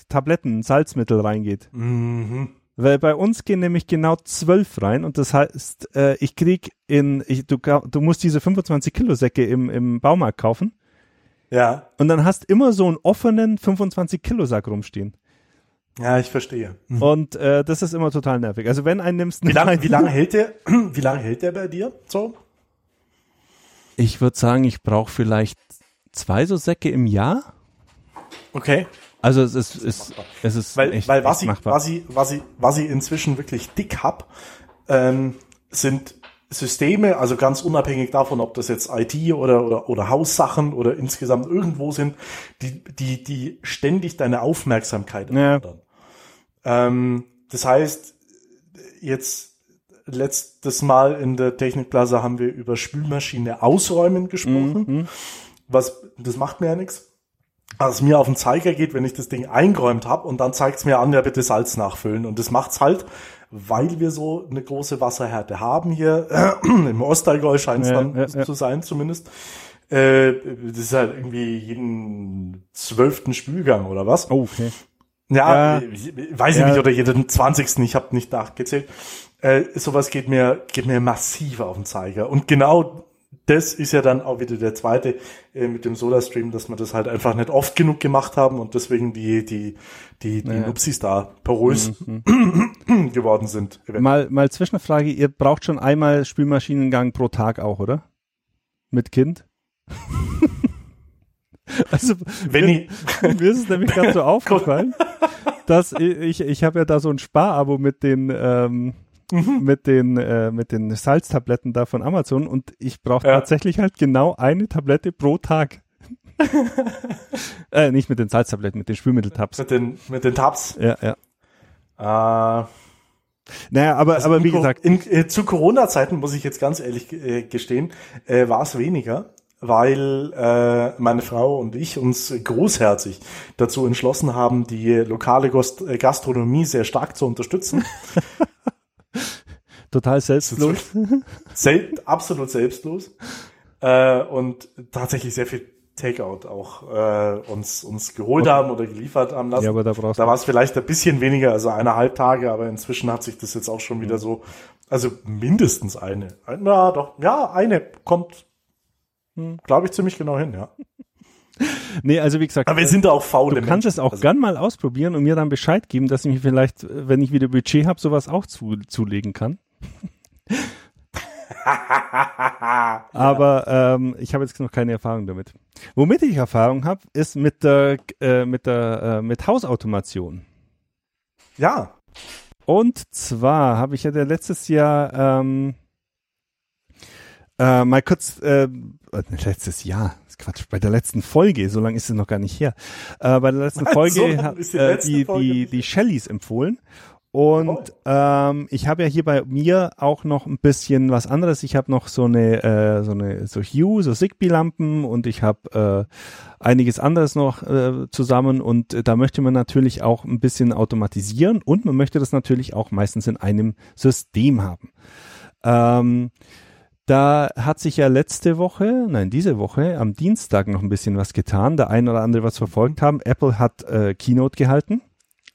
Tabletten, Salzmittel reingeht. Mhm. Weil bei uns gehen nämlich genau zwölf rein und das heißt, äh, ich krieg in, ich, du, du musst diese 25 Kilo Säcke im, im Baumarkt kaufen Ja, und dann hast immer so einen offenen 25 Kilo Sack rumstehen. ja, ich verstehe. Und äh, das ist immer total nervig. Also wenn einen nimmst, Wie lange wie lang hält der, wie lange hält der bei dir? So? Ich würde sagen, ich brauche vielleicht zwei so Säcke im Jahr. Okay. Also es ist, es, es ist Weil, echt, weil was, echt ich, machbar. was, ich, was, ich, was ich inzwischen wirklich dick hab, ähm, sind Systeme, also ganz unabhängig davon, ob das jetzt IT oder, oder, oder Haussachen oder insgesamt irgendwo sind, die, die, die ständig deine Aufmerksamkeit Ja. erfordern. Ähm, das heißt, jetzt letztes Mal in der Technikblase haben wir über Spülmaschine ausräumen gesprochen. Mhm. Was, das macht mir ja nichts. Was mir auf den Zeiger geht, wenn ich das Ding eingeräumt habe und dann zeigt's mir an, ja bitte Salz nachfüllen. Und das macht's halt, weil wir so eine große Wasserhärte haben hier. Im Ostallgäu scheint es Ja, dann ja, zu sein zumindest. Äh, das ist halt irgendwie jeden zwölften Spülgang oder was. Oh, okay. Ja, Ja. ich weiß ich Ja. nicht, oder jeden zwanzigsten, ich habe nicht nachgezählt. Äh, sowas geht mir, geht mir massiv auf den Zeiger. Und genau das ist ja dann auch wieder der zweite äh, mit dem SodaStream, dass wir das halt einfach nicht oft genug gemacht haben und deswegen die, die, die, die Ja. Nupsis da porös Mhm. geworden sind. Mal, mal Zwischenfrage, ihr braucht schon einmal Spülmaschinengang pro Tag auch, oder? Mit Kind? also, Wenn ich, mir ist es nämlich gerade so aufgefallen, dass ich, ich habe ja da so ein Sparabo mit den, ähm, Mhm. mit den, äh, mit den Salztabletten da von Amazon und ich brauche Ja. tatsächlich halt genau eine Tablette pro Tag. äh, nicht mit den Salztabletten, mit den Spülmitteltabs. mit den, mit den Tabs, Ja, ja. äh, Naja, aber, Also aber wie Co- gesagt, in, äh, zu Corona-Zeiten muss ich jetzt ganz ehrlich äh, gestehen, äh, war es weniger, weil äh, meine Frau und ich uns großherzig dazu entschlossen haben, die lokale Gost äh, Gastronomie sehr stark zu unterstützen. total selbstlos. Sel absolut selbstlos äh, und tatsächlich sehr viel Takeout auch äh, uns uns geholt haben oder geliefert haben lassen. Ja, aber da brauchst Da war es vielleicht ein bisschen weniger, also eineinhalb Tage, aber inzwischen hat sich das jetzt auch schon wieder so, also mindestens eine. Ein- Ja, doch, ja, eine kommt, Hm. glaube ich, ziemlich genau hin, ja. nee, also wie gesagt. Aber wir sind da auch faule Du kannst Menschen. es auch Also, gern mal ausprobieren und mir dann Bescheid geben, dass ich mir vielleicht, wenn ich wieder Budget habe, sowas auch zu, zulegen kann. Aber ähm, ich habe jetzt noch keine Erfahrung damit. Womit ich Erfahrung habe, ist mit der äh, mit der äh, mit Hausautomation. ja, Und zwar habe ich ja letztes Jahr ähm, äh, mal kurz äh, äh, letztes Jahr, Quatsch, bei der letzten Folge, so lange ist es noch gar nicht her. Äh, bei der letzten So Folge lang hat äh, die die die Shellys empfohlen. Und ähm, ich habe ja hier bei mir auch noch ein bisschen was anderes. Ich habe noch so eine äh, so eine so Hue, so Zigbee-Lampen und ich habe äh, einiges anderes noch äh, zusammen und äh, da möchte man natürlich auch ein bisschen automatisieren und man möchte das natürlich auch meistens in einem System haben. Ähm, da hat sich ja letzte Woche, nein, diese Woche, am Dienstag noch ein bisschen was getan. Der ein oder andere was verfolgt haben. Apple hat äh, Keynote gehalten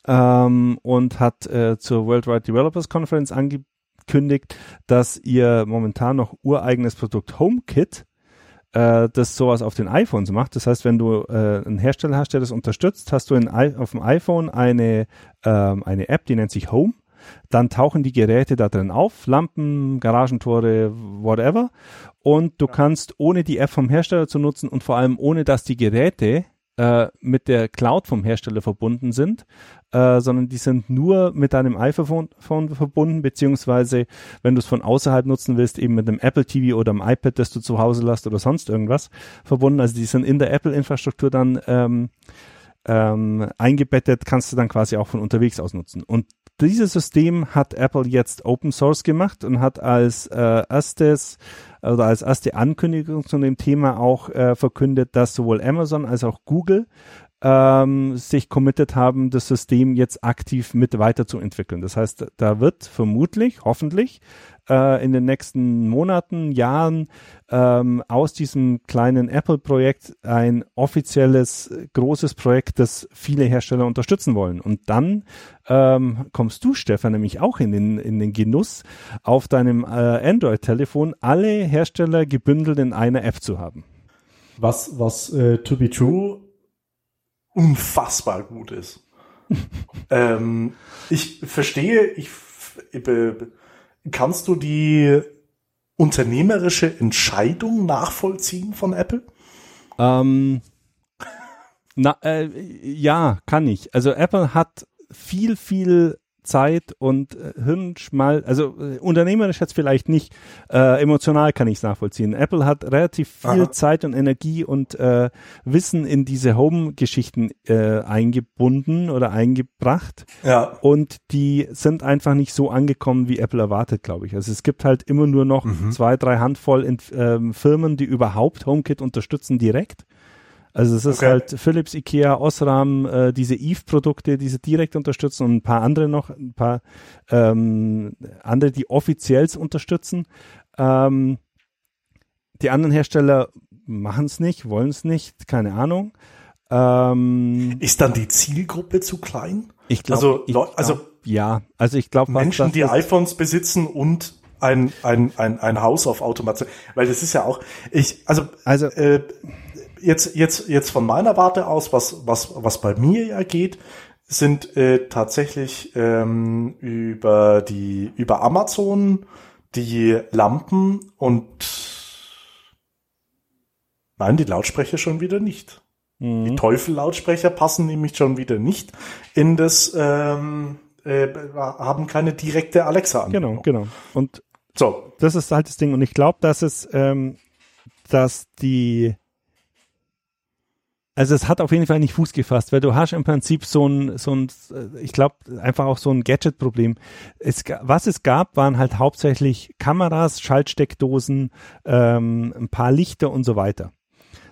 ähm, und hat äh, zur Worldwide Developers Conference angekündigt, dass ihr momentan noch ureigenes Produkt HomeKit äh, das sowas auf den iPhones macht. Das heißt, wenn du äh, einen Hersteller hast, der das unterstützt, hast du in, auf dem iPhone eine, ähm, eine App, die nennt sich Home. Dann tauchen die Geräte da drin auf, Lampen, Garagentore, whatever. Und du kannst, ohne die App vom Hersteller zu nutzen und vor allem ohne, dass die Geräte äh, mit der Cloud vom Hersteller verbunden sind, äh, sondern die sind nur mit deinem iPhone Phone verbunden, beziehungsweise wenn du es von außerhalb nutzen willst, eben mit einem Apple TV oder einem iPad, das du zu Hause lässt oder sonst irgendwas verbunden. Also die sind in der Apple-Infrastruktur dann ähm, ähm, eingebettet, kannst du dann quasi auch von unterwegs aus nutzen. Und dieses System hat Apple jetzt Open Source gemacht und hat als äh, erstes oder als erste Ankündigung zu dem Thema auch äh, verkündet, dass sowohl Amazon als auch Google ähm, sich committed haben, das System jetzt aktiv mit weiterzuentwickeln. Das heißt, da wird vermutlich, hoffentlich, äh, in den nächsten Monaten, Jahren ähm, aus diesem kleinen Apple-Projekt ein offizielles, großes Projekt, das viele Hersteller unterstützen wollen. Und dann ähm, kommst du, Stefan, nämlich auch in den, in den Genuss, auf deinem äh, Android-Telefon alle Hersteller gebündelt in einer App zu haben. was, was äh, to be true unfassbar gut ist. ähm, ich verstehe, ich kannst du die unternehmerische Entscheidung nachvollziehen von Apple? Ähm, na, äh, ja, kann ich. Also Apple hat viel, viel Zeit und äh, Hirnschmal, also äh, unternehmerisch jetzt vielleicht nicht, äh, emotional kann ich es nachvollziehen. Apple hat relativ viel Aha. Zeit und Energie und äh, Wissen in diese Home-Geschichten äh, eingebunden oder eingebracht Ja. und die sind einfach nicht so angekommen, wie Apple erwartet, glaube ich. Also es gibt halt immer nur noch Mhm. zwei, drei Handvoll in, ähm, Firmen, die überhaupt HomeKit unterstützen direkt. Also es ist Okay. halt Philips, Ikea, Osram, äh, diese Eve-Produkte, die sie direkt unterstützen und ein paar andere noch, ein paar ähm, andere, die offiziell unterstützen. Ähm, die anderen Hersteller machen es nicht, wollen es nicht, keine Ahnung. Ähm, Ist dann die Zielgruppe zu klein? ich glaube, Also, Leu- glaub, also ja, also ich glaube, Menschen, die iPhones besitzen und ein, ein, ein, ein Haus auf Automation. Weil das ist ja auch, ich, also, also äh, jetzt, jetzt, jetzt von meiner Warte aus, was, was, was bei mir ja geht, sind äh, tatsächlich ähm, über die, über Amazon die Lampen und nein, die Lautsprecher schon wieder nicht. mhm. Die Teufel-Lautsprecher passen nämlich schon wieder nicht in das, ähm, äh, haben keine direkte Alexa-Anbindung. genau, genau. Und So, das ist halt das Ding. Und ich glaube, dass es, ähm, dass die, also es hat auf jeden Fall nicht Fuß gefasst, weil du hast im Prinzip so ein, so ein, ich glaube, einfach auch so ein Gadget-Problem. Es, was es gab, waren halt hauptsächlich Kameras, Schaltsteckdosen, ähm, ein paar Lichter und so weiter.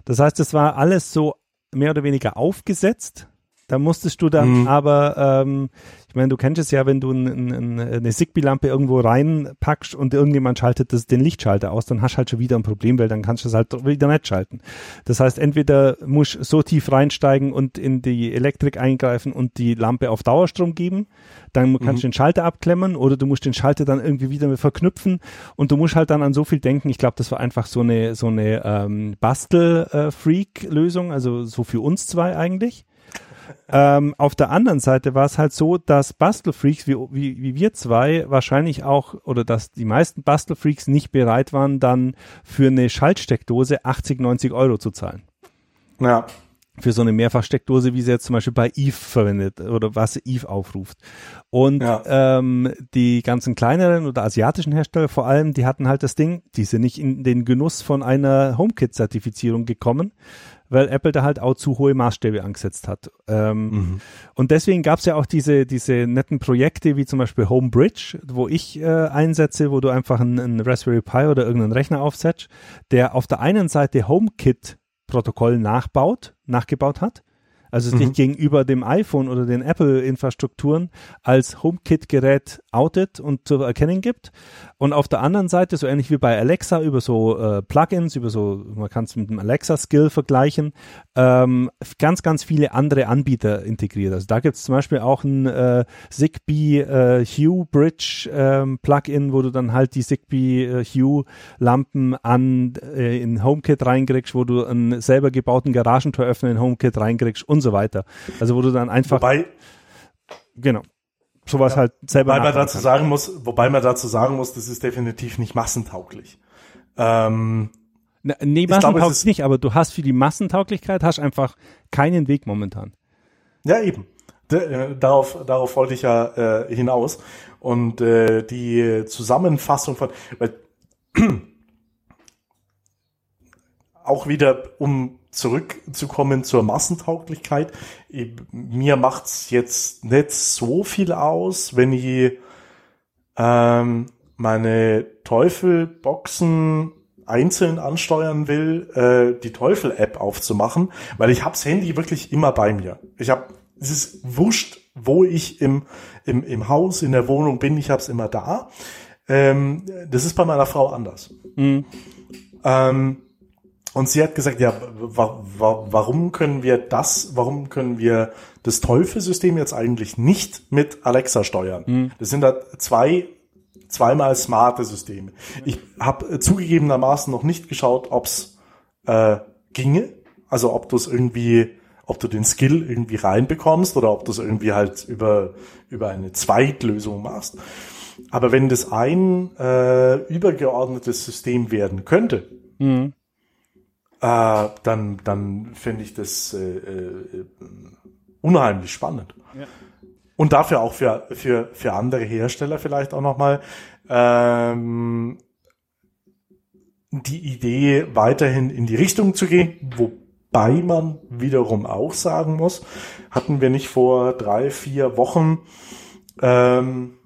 Das heißt, es war alles so mehr oder weniger aufgesetzt Da musstest du dann mhm. aber, ähm, ich meine, du kennst es ja, wenn du ein, ein, eine Zigbee-Lampe irgendwo reinpackst und irgendjemand schaltet das, den Lichtschalter aus, dann hast du halt schon wieder ein Problem, weil dann kannst du es halt wieder nicht schalten. Das heißt, entweder musst du so tief reinsteigen und in die Elektrik eingreifen und die Lampe auf Dauerstrom geben, dann kannst mhm. du den Schalter abklemmen oder du musst den Schalter dann irgendwie wieder verknüpfen und du musst halt dann an so viel denken. Ich glaube, das war einfach so eine so eine ähm, Bastel-Freak-Lösung, also so für uns zwei eigentlich ähm, auf der anderen Seite war es halt so, dass Bastelfreaks wie, wie, wie wir zwei wahrscheinlich auch oder dass die meisten Bastelfreaks nicht bereit waren, dann für eine Schaltsteckdose 80, 90 Euro zu zahlen. Ja. Für so eine Mehrfachsteckdose, wie sie jetzt zum Beispiel bei Eve verwendet oder was Eve aufruft. Und ja. ähm, die ganzen kleineren oder asiatischen Hersteller vor allem, die hatten halt das Ding, die sind nicht in den Genuss von einer HomeKit-Zertifizierung gekommen, weil Apple da halt auch zu hohe Maßstäbe angesetzt hat. Ähm, mhm. Und deswegen gab es ja auch diese, diese netten Projekte wie zum Beispiel Homebridge, wo ich äh, einsetze, wo du einfach einen, einen Raspberry Pi oder irgendeinen Rechner aufsetzt, der auf der einen Seite HomeKit-Protokoll nachbaut, nachgebaut hat also mhm. sich gegenüber dem iPhone oder den Apple-Infrastrukturen als HomeKit-Gerät outet und zu erkennen gibt. Und auf der anderen Seite, so ähnlich wie bei Alexa, über so äh, Plugins, über so, man kann es mit dem Alexa-Skill vergleichen, ähm, ganz, ganz viele andere Anbieter integriert. Also da gibt es zum Beispiel auch ein äh, Zigbee äh, Hue Bridge ähm, Plugin, wo du dann halt die Zigbee äh, Hue Lampen an äh, in HomeKit reinkriegst, wo du einen selber gebauten Garagentor in HomeKit reinkriegst und so weiter. Also wo du dann einfach Wobei, genau sowas ja, halt selber wobei man dazu kann. sagen muss, wobei man dazu sagen muss, das ist definitiv nicht massentauglich. Ähm, Na, nee, massentauglich nicht, aber du hast für die Massentauglichkeit hast einfach keinen Weg momentan. Ja, eben. Äh, darauf, darauf wollte ich ja äh, hinaus. Und äh, die Zusammenfassung von, weil, auch wieder, um zurückzukommen zur Massentauglichkeit. Mir macht's jetzt nicht so viel aus, wenn ich ähm, meine Teufelboxen einzeln ansteuern will, äh, die Teufel-App aufzumachen, weil ich hab's Handy wirklich immer bei mir. Ich hab, es ist wurscht, wo ich im, im, im Haus, in der Wohnung bin, ich hab's immer da. Ähm, das ist bei meiner Frau anders. Mhm. Ähm, und sie hat gesagt, ja, wa wa warum können wir das, warum können wir das Teufelsystem jetzt eigentlich nicht mit Alexa steuern? Mhm. Das sind da zwei zweimal smarte Systeme. Ich habe zugegebenermaßen noch nicht geschaut, ob's äh, ginge, also ob du es irgendwie, ob du den Skill irgendwie reinbekommst oder ob du es irgendwie halt über über eine Zweitlösung machst. Aber wenn das ein äh, übergeordnetes System werden könnte, mhm äh, dann, dann finde ich das äh, äh, unheimlich spannend. Ja. Und dafür auch für, für, für andere Hersteller vielleicht auch nochmal ähm, die Idee, weiterhin in die Richtung zu gehen, wobei man wiederum auch sagen muss, hatten wir nicht vor drei, vier Wochen ähm,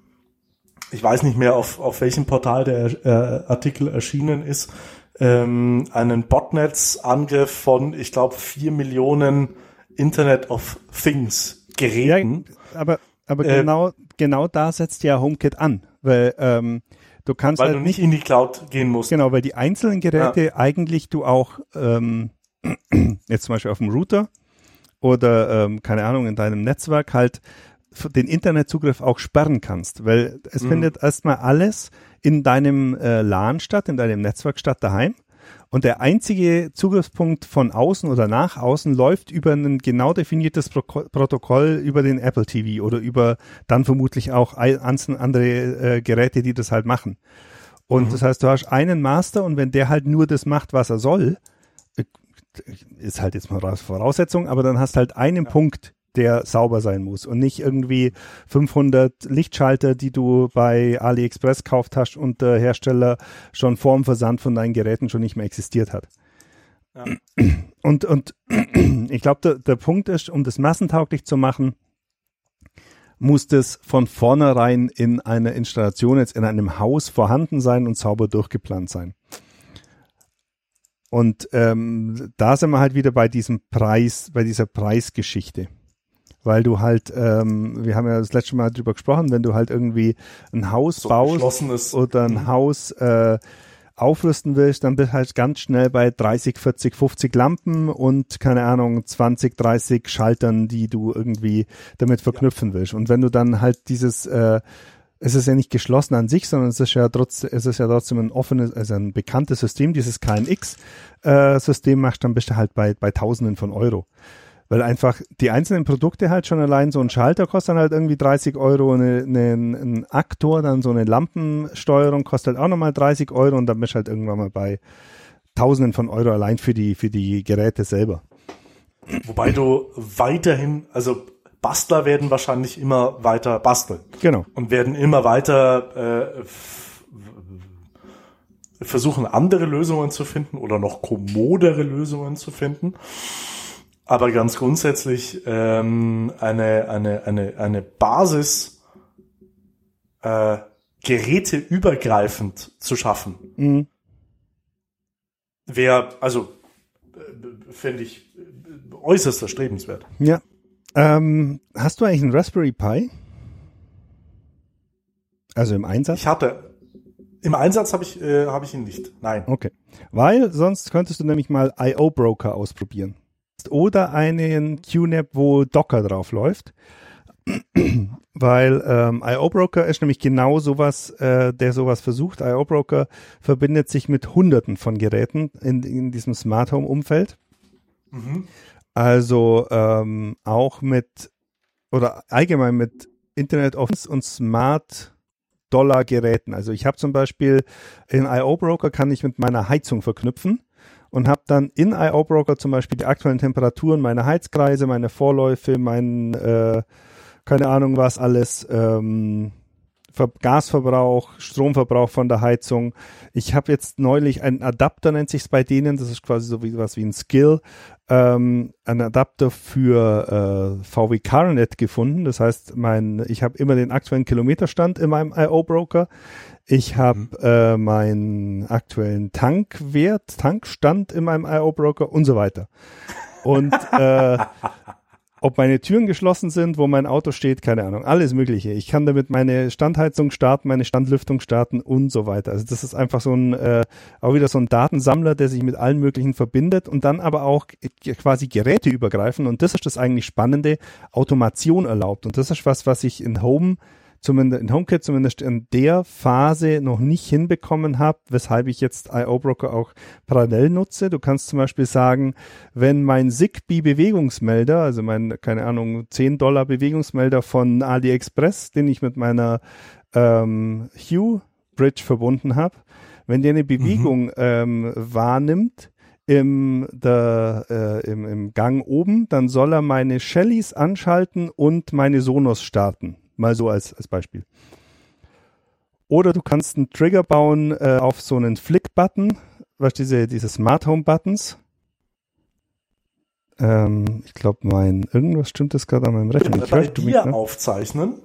ich weiß nicht mehr, auf, auf welchem Portal der äh, Artikel erschienen ist, ähm, einen Botnets-Angriff von, ich glaube, vier Millionen Internet of Things Geräten. Ja, aber aber äh, genau genau da setzt ja HomeKit an, weil ähm, du kannst weil halt du nicht in die Cloud gehen musst. Genau, weil die einzelnen Geräte ja. eigentlich du auch ähm, jetzt zum Beispiel auf dem Router oder ähm, keine Ahnung in deinem Netzwerk halt den Internetzugriff auch sperren kannst, weil es mhm. findet erstmal alles in deinem äh, LAN statt, in deinem Netzwerk statt daheim. Und der einzige Zugriffspunkt von außen oder nach außen läuft über ein genau definiertes Pro Protokoll über den Apple TV oder über dann vermutlich auch andere äh, Geräte, die das halt machen. Und mhm. das heißt, du hast einen Master und wenn der halt nur das macht, was er soll, äh, ist halt jetzt mal Voraussetzung, aber dann hast halt einen ja. Punkt, der sauber sein muss und nicht irgendwie 500 Lichtschalter, die du bei AliExpress kauft hast und der Hersteller schon vorm Versand von deinen Geräten schon nicht mehr existiert hat. Ja. Und, und ich glaube, der, der Punkt ist, um das massentauglich zu machen, muss das von vornherein in einer Installation jetzt in einem Haus vorhanden sein und sauber durchgeplant sein. Und ähm, da sind wir halt wieder bei diesem Preis, bei dieser Preisgeschichte. Weil du halt, ähm, wir haben ja das letzte Mal drüber gesprochen, wenn du halt irgendwie ein Haus So baust oder ein Mhm. Haus äh, aufrüsten willst, dann bist du halt ganz schnell bei 30, 40, 50 Lampen und keine Ahnung, 20, 30 Schaltern, die du irgendwie damit verknüpfen willst. Und wenn du dann halt dieses äh, es ist ja nicht geschlossen an sich, sondern es ist ja trotzdem, es ist ja trotzdem ein offenes, also ein bekanntes System, dieses KNX-System machst, dann bist du halt bei, bei Tausenden von Euro. Weil einfach die einzelnen Produkte halt schon allein so ein Schalter kostet dann halt irgendwie 30 Euro, eine, eine, ein Aktor, dann so eine Lampensteuerung kostet halt auch nochmal 30 Euro und dann bist du halt irgendwann mal bei Tausenden von Euro allein für die, für die Geräte selber. Wobei du weiterhin, also Bastler werden wahrscheinlich immer weiter basteln Genau. und werden immer weiter äh, versuchen, andere Lösungen zu finden oder noch kommodere Lösungen zu finden. Aber ganz grundsätzlich ähm, eine, eine, eine, eine Basis äh, geräteübergreifend zu schaffen, Mhm. wäre, also äh, finde ich äh, äußerst erstrebenswert. Ja. Ähm, hast du eigentlich einen Raspberry Pi? Also im Einsatz? Ich hatte im Einsatz habe ich äh, habe ich ihn nicht. Nein. Okay. Weil sonst könntest du nämlich mal IO Broker ausprobieren. Oder einen QNAP, wo Docker drauf läuft. Weil ähm, IO Broker ist nämlich genau sowas, äh, der sowas versucht. IO Broker verbindet sich mit Hunderten von Geräten in, in diesem Smart Home Umfeld. Mhm. Also ähm, auch mit oder allgemein mit Internet of Things und Smart Dollar Geräten. Also ich habe zum Beispiel in IO Broker kann ich mit meiner Heizung verknüpfen und habe dann in IO Broker zum Beispiel die aktuellen Temperaturen, meine Heizkreise, meine Vorläufe, mein äh, keine Ahnung was alles, ähm, Ver Gasverbrauch, Stromverbrauch von der Heizung. Ich habe jetzt neulich einen Adapter, nennt sich bei denen, das ist quasi so wie was wie ein Skill, ähm, einen Adapter für äh, VW CarNet gefunden. Das heißt, mein, ich habe immer den aktuellen Kilometerstand in meinem IO-Broker. Ich habe äh, meinen aktuellen Tankwert, Tankstand in meinem IO-Broker und so weiter. Und äh, ob meine Türen geschlossen sind, wo mein Auto steht, keine Ahnung, alles Mögliche. Ich kann damit meine Standheizung starten, meine Standlüftung starten und so weiter. Also das ist einfach so ein, äh, auch wieder so ein Datensammler, der sich mit allen möglichen verbindet und dann aber auch quasi Geräte übergreifen und das ist das eigentlich Spannende, Automation erlaubt. Und das ist was, was ich in Home zumindest in HomeKit zumindest in der Phase noch nicht hinbekommen habe, weshalb ich jetzt IO Broker auch parallel nutze. Du kannst zum Beispiel sagen, wenn mein Zigbee Bewegungsmelder, also mein, keine Ahnung, 10 Dollar Bewegungsmelder von AliExpress, den ich mit meiner ähm, Hue Bridge verbunden habe, wenn der eine Bewegung ähm, wahrnimmt, im, der, äh, im, im Gang oben, dann soll er meine Shellys anschalten und meine Sonos starten. Mal so als, als Beispiel. Oder du kannst einen Trigger bauen äh, auf so einen Flick-Button, was diese, diese Smart Home Buttons. Ähm, ich glaube, mein, irgendwas stimmt das gerade an meinem Rechner. Ich bei du mich, dir ne? aufzeichnen.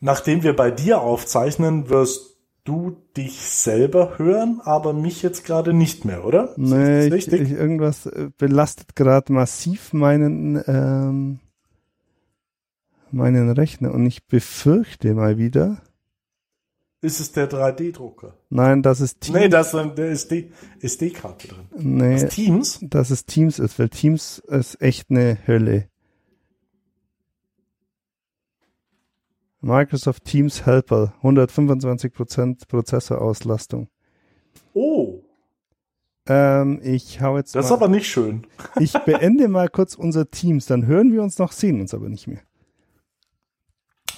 Nachdem wir bei dir aufzeichnen, wirst du dich selber hören, aber mich jetzt gerade nicht mehr, oder? Ist Nee, ich, ich, irgendwas äh, belastet gerade massiv meinen, ähm, meinen Rechner und ich befürchte mal wieder, ist es der 3D-Drucker? nein, das ist Teams. Nee, da ist eine SD SD-Karte drin. nee, Das Teams? dass es Teams ist, weil Teams ist echt eine Hölle. Microsoft Teams Helper, 125% Prozessorauslastung. Oh, Ähm, ich hau jetzt das ist mal, aber nicht schön. ich beende mal kurz unser Teams, dann hören wir uns noch, sehen uns aber nicht mehr.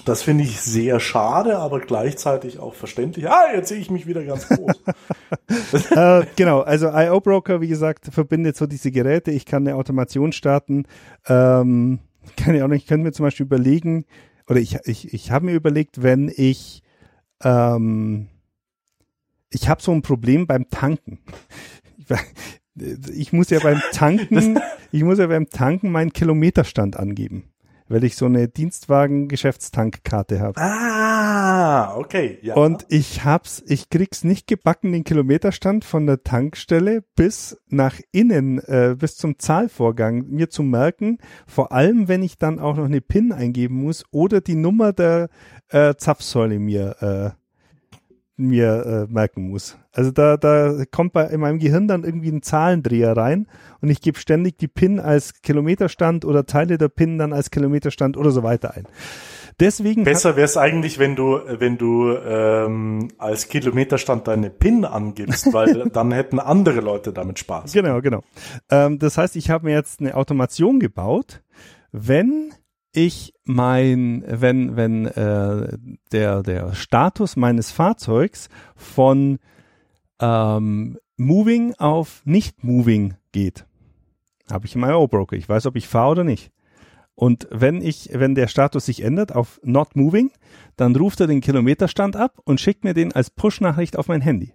Das finde ich sehr schade, aber gleichzeitig auch verständlich. Ah, jetzt sehe ich mich wieder ganz groß. äh, genau, also IO Broker, wie gesagt, verbindet so diese Geräte. Ich kann eine Automation starten. Ähm, kann ich auch nicht, ich könnte mir zum Beispiel überlegen, oder ich, ich, ich habe mir überlegt, wenn ich, ähm, ich habe so ein Problem beim Tanken. Ich muss ja beim Tanken, ich muss ja beim Tanken meinen Kilometerstand angeben. Weil ich so eine Dienstwagen-Geschäftstankkarte habe. Ah, okay. Ja. Und ich hab's, ich krieg's nicht gebacken, den Kilometerstand von der Tankstelle bis nach innen, äh, bis zum Zahlvorgang mir zu merken. Vor allem, wenn ich dann auch noch eine PIN eingeben muss oder die Nummer der äh, Zapfsäule mir äh, mir äh, merken muss. Also da, da kommt bei in meinem Gehirn dann irgendwie ein Zahlendreher rein und ich gebe ständig die PIN als Kilometerstand oder Teile der PIN dann als Kilometerstand oder so weiter ein. Deswegen Besser wäre es eigentlich, wenn du, wenn du ähm, als Kilometerstand deine PIN angibst, weil dann hätten andere Leute damit Spaß. Genau, genau. Ähm, das heißt, ich habe mir jetzt eine Automation gebaut, wenn ich mein, wenn, wenn äh, der, der Status meines Fahrzeugs von ähm, Moving auf Nicht-Moving geht, habe ich in O-Broker. Ich weiß, ob ich fahre oder nicht. Und wenn ich, wenn der Status sich ändert auf Not Moving, dann ruft er den Kilometerstand ab und schickt mir den als Push-Nachricht auf mein Handy.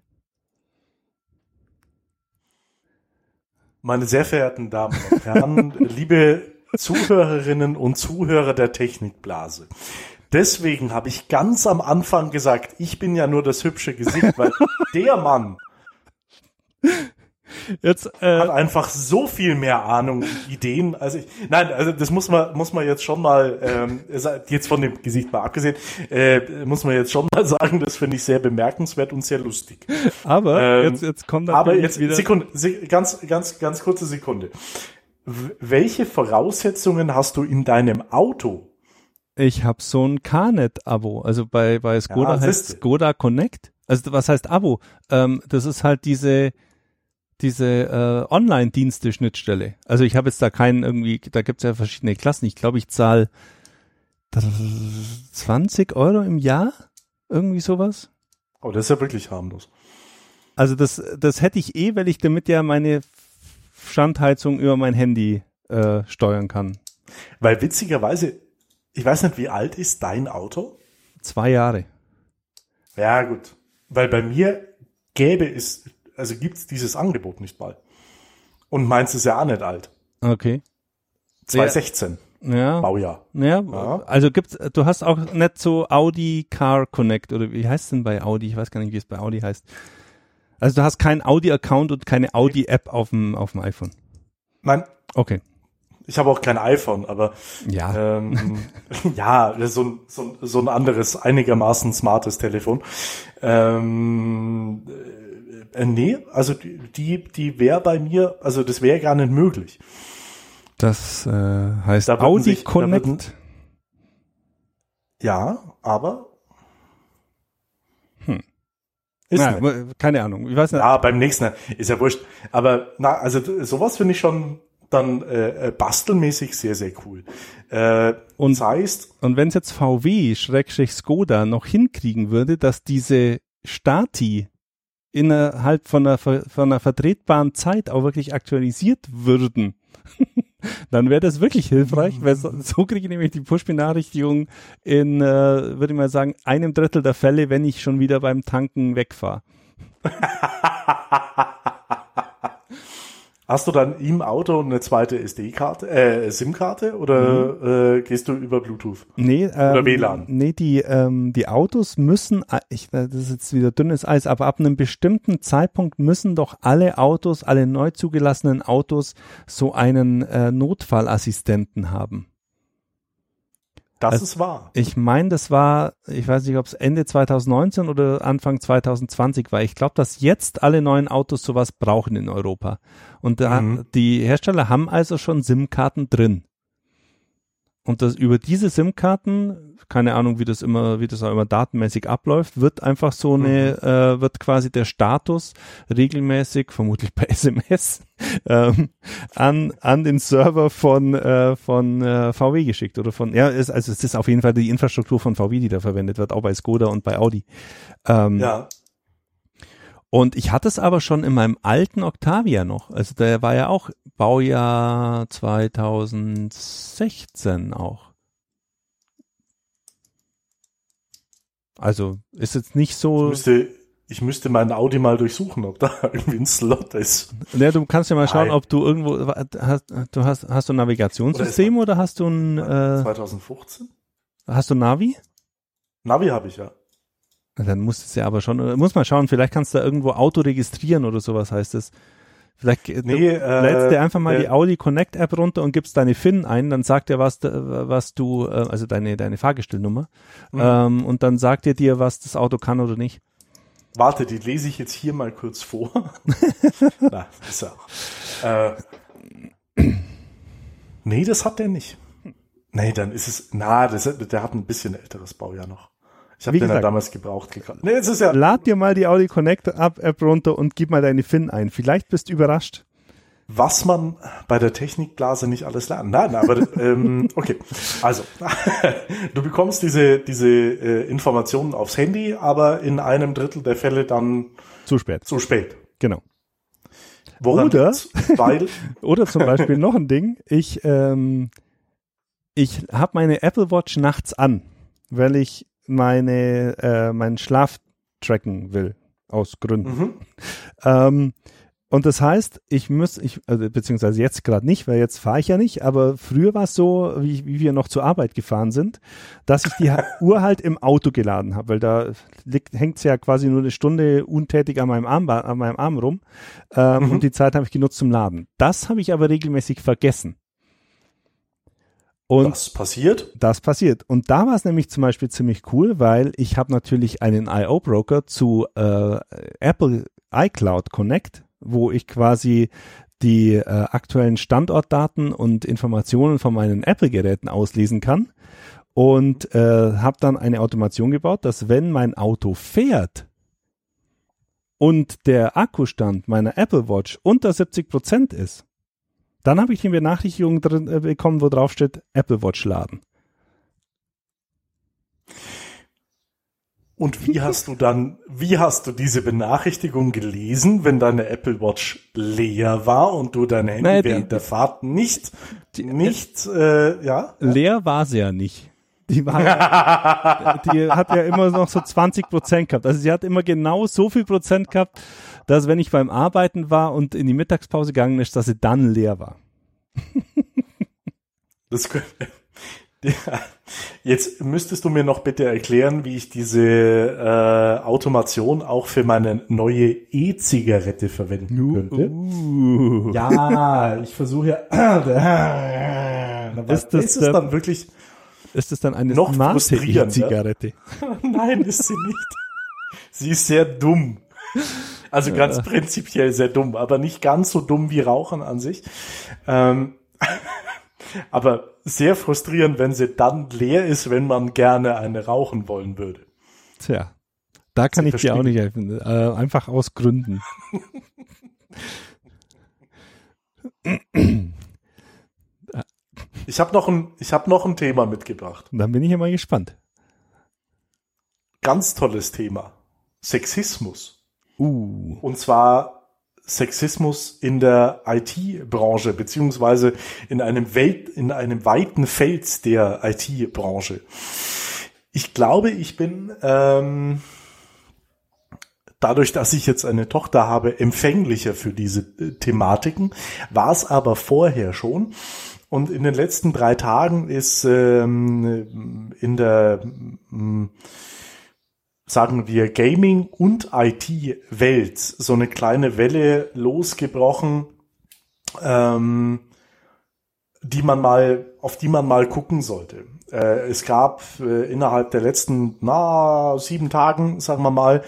Meine sehr verehrten Damen und Herren, liebe Zuhörerinnen und Zuhörer der Technikblase. Deswegen habe ich ganz am Anfang gesagt, ich bin ja nur das hübsche Gesicht, weil der Mann Jetzt, äh, hat einfach so viel mehr Ahnung und Ideen. Also ich, nein, also das muss man muss man jetzt schon mal ähm, jetzt von dem Gesicht mal abgesehen, äh, muss man jetzt schon mal sagen, das finde ich sehr bemerkenswert und sehr lustig. aber Ähm, jetzt, jetzt kommt Aber jetzt wieder. Sekunde, Se- ganz ganz ganz kurze Sekunde. Welche Voraussetzungen hast du in deinem Auto? Ich habe so ein Carnet-Abo. Also bei, bei Skoda Ja, heißt. Skoda Connect. Also was heißt Abo? Ähm, das ist halt diese diese äh, Online-Dienste-Schnittstelle. Also ich habe jetzt da keinen irgendwie, da gibt's ja verschiedene Klassen. Ich glaube, ich zahle 20 Euro im Jahr, irgendwie sowas. Oh, das ist ja wirklich harmlos. Also das, das hätte ich eh, weil ich damit ja meine Standheizung über mein Handy äh, steuern kann. Weil witzigerweise, ich weiß nicht, wie alt ist dein Auto? Zwei Jahre. Ja, gut. Weil bei mir gäbe es, also gibt's dieses Angebot nicht mal. Und meins ist ja auch nicht alt. Okay. 2016, Ja. Baujahr. Ja, Ja. also gibt's, du hast auch nicht so Audi Car Connect oder wie heißt denn bei Audi? Ich weiß gar nicht, wie es bei Audi heißt. Also du hast keinen Audi-Account und keine Audi-App auf dem, auf dem iPhone. Nein, Okay. ich habe auch kein iPhone, aber Ja. ähm, ja, so ein, so, ein, so ein anderes, einigermaßen smartes Telefon. Ähm, äh, nee, also die, die, wäre bei mir, also das wäre gar nicht möglich. Das äh, heißt Da Audi sich- Connect. würden- Ja, aber Hm. Ist Na, nicht. keine Ahnung. Ich weiß nicht. Ja, beim nächsten. Ist ja wurscht. Aber na, also sowas finde ich schon dann äh, äh, bastelmäßig sehr, sehr cool. Äh, Und- das heißt, Und wenn es jetzt VW Schrägstrich Skoda noch hinkriegen würde, dass diese Stati innerhalb von einer, von einer vertretbaren Zeit auch wirklich aktualisiert würden, dann wäre das wirklich hilfreich, weil so, so kriege ich nämlich die Push-Benachrichtigung in, äh, würde ich mal sagen, einem Drittel der Fälle, wenn ich schon wieder beim Tanken wegfahre. hast du dann im Auto eine zweite SD-Karte, äh, SIM-Karte oder äh, gehst du über Bluetooth? Nee, ähm, WLAN. Nee, die, ähm, die Autos müssen, äh, ich, das ist jetzt wieder dünnes Eis, aber ab einem bestimmten Zeitpunkt müssen doch alle Autos, alle neu zugelassenen Autos so einen äh, Notfallassistenten haben. Das Also- ist wahr. Ich meine, das war, ich weiß nicht, ob es Ende 2019 oder Anfang 2020 war. Ich glaube, dass jetzt alle neuen Autos sowas brauchen in Europa. Und da, Mhm. die Hersteller haben also schon SIM-Karten drin. Und das über diese SIM-Karten, keine Ahnung, wie das immer, wie das auch immer datenmäßig abläuft, wird einfach so eine, äh, wird quasi der Status regelmäßig, vermutlich per SMS, ähm, an, an den Server von, äh, von äh, VW geschickt oder von, ja, ist, also es ist auf jeden Fall die Infrastruktur von VW, die da verwendet wird, auch bei Skoda und bei Audi. Ähm, Ja. und ich hatte es aber schon in meinem alten Octavia noch. Also der war ja auch Baujahr 2016 auch. Also ist jetzt nicht Ich so. müsste, ich müsste meinen Audi mal durchsuchen, ob da irgendwie ein Slot ist. Ja, du kannst ja mal schauen, Nein. ob du irgendwo hast du hast hast du ein Navigationssystem oder, hast du ein äh, 2015? hast du Navi? Navi habe ich ja. Dann muss es ja aber schon, muss mal schauen, vielleicht kannst du da irgendwo Auto registrieren oder sowas heißt es. Vielleicht äh, Nee, du lädst äh, dir einfach mal äh, die Audi Connect App runter und gibst deine FIN ein, dann sagt er, was, was du, äh, also deine, deine Fahrgestellnummer, Mhm. ähm, und dann sagt er dir, was das Auto kann oder nicht. Warte, die lese ich jetzt hier mal kurz vor. Na, ist. Äh, nee, das hat der nicht. Nee, dann ist es, na, das, der hat ein bisschen älteres Baujahr noch. Ich habe den ja gesagt. damals gebraucht gekauft. Nee, es ist ja, Lad dir mal die Audi Connect App App runter und gib mal deine FIN ein. Vielleicht bist du überrascht. was man bei der Technikblase nicht alles lernt. Nein, aber ähm, okay. Also, du bekommst diese, diese äh, Informationen aufs Handy, aber in einem Drittel der Fälle dann Zu spät. zu spät. Genau. Woran Oder-? Weil, Oder zum Beispiel noch ein Ding, ich, ähm, ich habe meine Apple Watch nachts an, weil ich meine, äh, meinen Schlaf tracken will, aus Gründen. mhm. Ähm, und das heißt, ich muss, ich, also, beziehungsweise jetzt gerade nicht, weil jetzt fahre ich ja nicht, aber früher war es so, wie, wie wir noch zur Arbeit gefahren sind, dass ich die Uhr halt im Auto geladen habe, weil da hängt sie ja quasi nur eine Stunde untätig an meinem Arm, an meinem Arm rum ähm, Mhm. und die Zeit habe ich genutzt zum Laden. Das habe ich aber regelmäßig vergessen. Und was passiert? das passiert. Und da war es nämlich zum Beispiel ziemlich cool, weil ich habe natürlich einen IO-Broker zu äh, Apple iCloud Connect, wo ich quasi die äh, aktuellen Standortdaten und Informationen von meinen Apple-Geräten auslesen kann. Und äh, habe dann eine Automation gebaut, dass wenn mein Auto fährt und der Akkustand meiner Apple Watch unter 70 Prozent ist, dann habe ich eine Benachrichtigung drin äh, bekommen, wo drauf steht Apple Watch laden. Und wie hast du dann, wie hast du diese Benachrichtigung gelesen, wenn deine Apple Watch leer war und du dein Handy Naja, die- während der Fahrt nicht, Die- nicht, äh, ja? Leer war sie ja nicht. Die, war, ja- die hat ja immer noch so 20 Prozent gehabt. Also sie hat immer genau so viel Prozent gehabt, dass wenn ich beim Arbeiten war und in die Mittagspause gegangen ist, dass sie dann leer war. Das könnte, ja. Jetzt müsstest du mir noch bitte erklären, wie ich diese äh, Automation auch für meine neue E-Zigarette verwenden könnte. Uh. Ja, ich versuche ja. Ist das ist es dann wirklich? Ist es dann eine Noch smarte frustrierender. E-Zigarette? Nein, ist sie nicht. Sie ist sehr dumm. Also ganz prinzipiell sehr dumm, aber nicht ganz so dumm wie Rauchen an sich. Ähm, aber sehr frustrierend, wenn sie dann leer ist, wenn man gerne eine rauchen wollen würde. Tja, da kann Sie ich dir auch verstehen. nicht helfen. Äh, einfach aus Gründen. Ich habe noch ein, ich habe noch ein Thema mitgebracht. Dann bin ich ja mal gespannt. Ganz tolles Thema. Sexismus. Uh. Und zwar Sexismus in der IT-Branche, beziehungsweise in einem Welt, in einem weiten Feld der IT-Branche. Ich glaube, ich bin ähm, dadurch, dass ich jetzt eine Tochter habe, empfänglicher für diese äh, Thematiken, war es aber vorher schon. Und in den letzten drei Tagen ist ähm, in der ähm, sagen wir, Gaming- und IT-Welt so eine kleine Welle losgebrochen, ähm, die man mal, auf die man mal gucken sollte. Äh, es gab äh, innerhalb der letzten, na, sieben Tagen, sagen wir mal,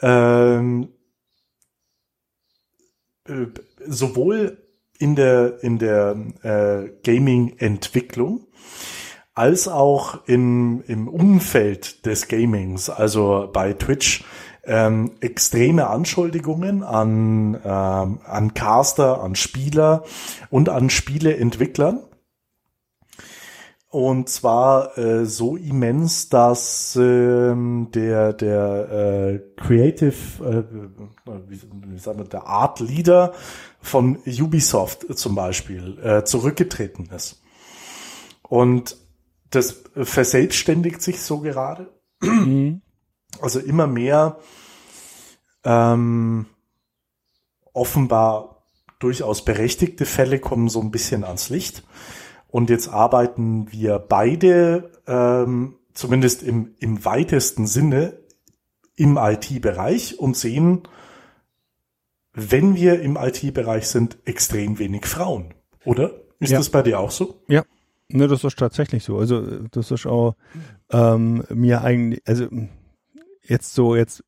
ähm, äh, sowohl in der, in der äh, Gaming-Entwicklung als auch in, im Umfeld des Gamings, also bei Twitch, ähm, extreme Anschuldigungen an, ähm, an Caster, an Spieler und an Spieleentwicklern. Und zwar äh, so immens, dass ähm, der der äh, Creative, äh, wie, wie sagen wir, der Art Leader von Ubisoft zum Beispiel äh, zurückgetreten ist. Und das verselbstständigt sich so gerade. Mhm. Also immer mehr ähm, offenbar durchaus berechtigte Fälle kommen so ein bisschen ans Licht. Und jetzt arbeiten wir beide, ähm, zumindest im, im weitesten Sinne, im IT-Bereich und sehen, wenn wir im IT-Bereich sind, extrem wenig Frauen, oder? Ist Ja. das bei dir auch so? Ja, ne, das ist tatsächlich so. Also das ist auch ähm, mir eigentlich, also jetzt so jetzt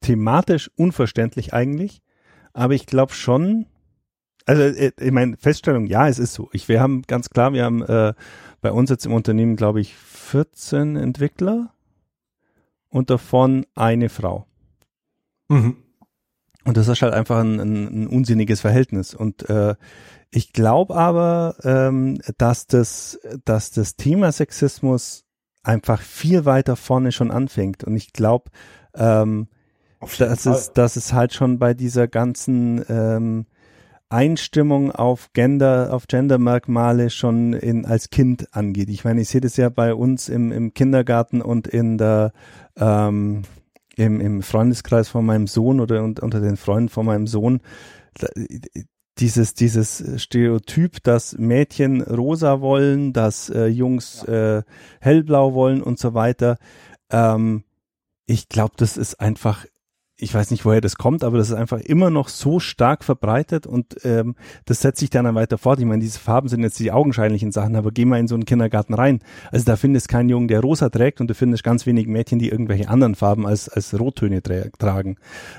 thematisch unverständlich eigentlich, aber ich glaube schon, also äh, ich meine Feststellung, ja, es ist so. Ich, wir haben ganz klar, wir haben äh, bei uns jetzt im Unternehmen, glaube ich, 14 Entwickler und davon eine Frau. Mhm. Und das ist halt einfach ein, ein, ein unsinniges Verhältnis. Und äh, ich glaube aber, ähm, dass das, dass das Thema Sexismus einfach viel weiter vorne schon anfängt. Und ich glaube, ähm, dass es, dass es halt schon bei dieser ganzen ähm, Einstimmung auf Gender, auf Gendermerkmale schon in, als Kind angeht. Ich meine, ich sehe das ja bei uns im, im Kindergarten und in der ähm, im, im Freundeskreis von meinem Sohn oder un- unter den Freunden von meinem Sohn dieses dieses Stereotyp, dass Mädchen rosa wollen, dass äh, Jungs äh, hellblau wollen und so weiter. Ähm, ich glaube, das ist einfach, ich weiß nicht, woher das kommt, aber das ist einfach immer noch so stark verbreitet und ähm, das setzt sich dann, dann weiter fort. Ich meine, diese Farben sind jetzt die augenscheinlichen Sachen, aber geh mal in so einen Kindergarten rein. Also da findest keinen Jungen, der rosa trägt und du findest ganz wenig Mädchen, die irgendwelche anderen Farben als, als Rottöne tragen.